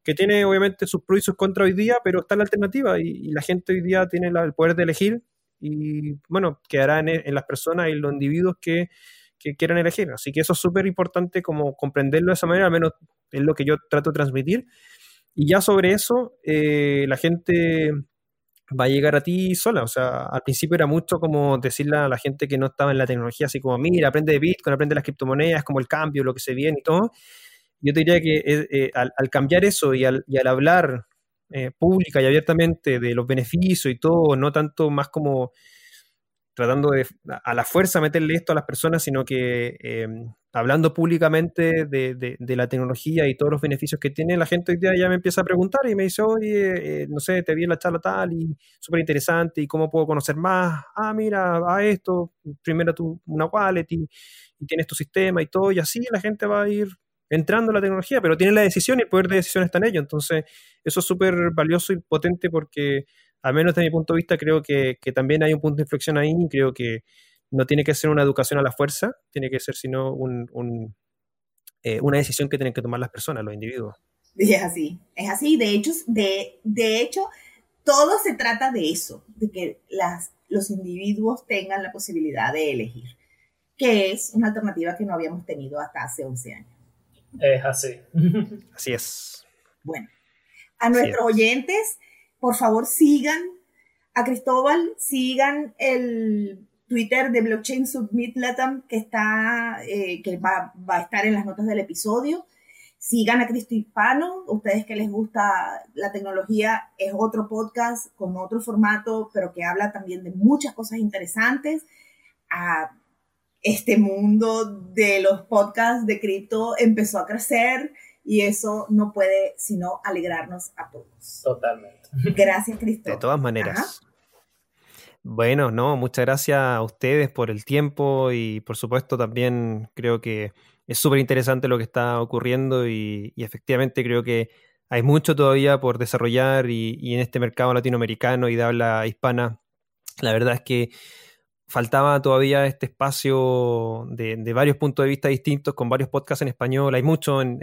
que tiene obviamente sus pros y sus contras hoy día, pero está la alternativa y, la gente hoy día tiene el poder de elegir y bueno, quedará en, en las personas y los individuos que, que quieran elegir. Así que eso es súper importante como comprenderlo de esa manera, al menos es lo que yo trato de transmitir. Y ya sobre eso, eh, la gente va a llegar a ti sola. O sea, al principio era mucho como decirle a la gente que no estaba en la tecnología, así como, mira, aprende de Bitcoin, aprende de las criptomonedas, como el cambio, lo que se viene y todo. Yo te diría que eh, eh, al, cambiar eso y al, hablar pública y abiertamente de los beneficios y todo, no tanto más como tratando de a la fuerza meterle esto a las personas, sino que em, hablando públicamente de, la tecnología y todos los beneficios que tiene, la gente hoy día ya me empieza a preguntar y me dice, oye, eh, no sé, te vi en la charla tal y súper interesante y cómo puedo conocer más. Ah, mira, a esto, primero tú una wallet y, tienes tu sistema y todo, y así la gente va a ir entrando en la tecnología, pero tiene la decisión y el poder de decisión está en ello. Entonces, eso es súper valioso y potente porque al menos desde mi punto de vista, creo que, también hay un punto de inflexión ahí y creo que no tiene que ser una educación a la fuerza, tiene que ser sino un, eh, una decisión que tienen que tomar las personas, los individuos. es así, es así. De hecho, de, de hecho, todo se trata de eso, de que las, los individuos tengan la posibilidad de elegir, que es una alternativa que no habíamos tenido hasta hace 11 años. Es así. así es. Bueno, a nuestros oyentes por favor sigan a Cristóbal, sigan el Twitter de Blockchain Submit Latam que está, eh, que va, a estar en las notas del episodio. Sigan a Cristo Hispano, ustedes que les gusta la tecnología, es otro podcast con otro formato, pero que habla también de muchas cosas interesantes. A este mundo de los podcasts de cripto empezó a crecer y eso no puede sino alegrarnos a todos. Totalmente. Gracias, Cristo. De todas maneras. Bueno, no, muchas gracias a ustedes por el tiempo y por supuesto también creo que es súper interesante lo que está ocurriendo y, efectivamente creo que hay mucho todavía por desarrollar y en este mercado latinoamericano y de habla hispana, la verdad es que faltaba todavía este espacio de, varios puntos de vista distintos con varios podcasts en español. Hay mucho en,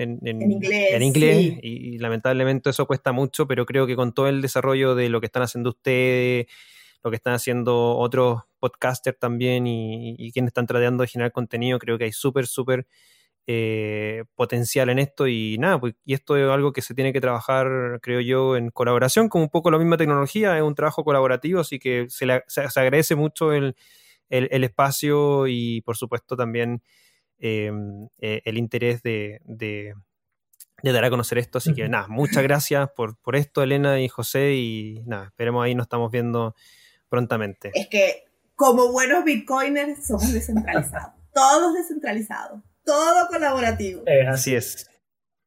inglés, y, lamentablemente eso cuesta mucho, pero creo que con todo el desarrollo de lo que están haciendo ustedes, lo que están haciendo otros podcasters también y, quienes están tratando de generar contenido, creo que hay súper, súper eh, potencial en esto y nada, pues, y esto es algo que se tiene que trabajar, creo yo, en colaboración, como un poco la misma tecnología, es un trabajo colaborativo, así que se, se, agradece mucho el, el, espacio y por supuesto también em, eh, el interés de, de, dar a conocer esto, así que nada, muchas gracias por, por esto, Elena y José, y nada, esperemos ahí nos estamos viendo prontamente. Es que como buenos bitcoiners somos descentralizados, todos descentralizados todo colaborativo. así es.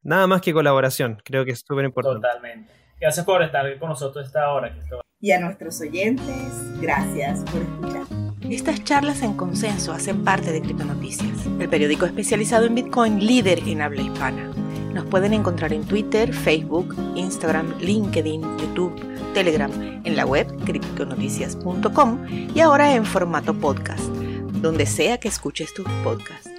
Nada más que colaboración, creo que es súper importante. Totalmente. Gracias por estar con nosotros esta hora. Y a nuestros oyentes, gracias por escuchar. Estas charlas en consenso hacen parte de Criptonoticias, el periódico especializado en Bitcoin líder en habla hispana. Nos pueden encontrar en Twitter, Facebook, Instagram, LinkedIn, YouTube, Telegram, en la web criptonoticias.com y ahora en formato podcast, donde sea que escuches tus podcasts.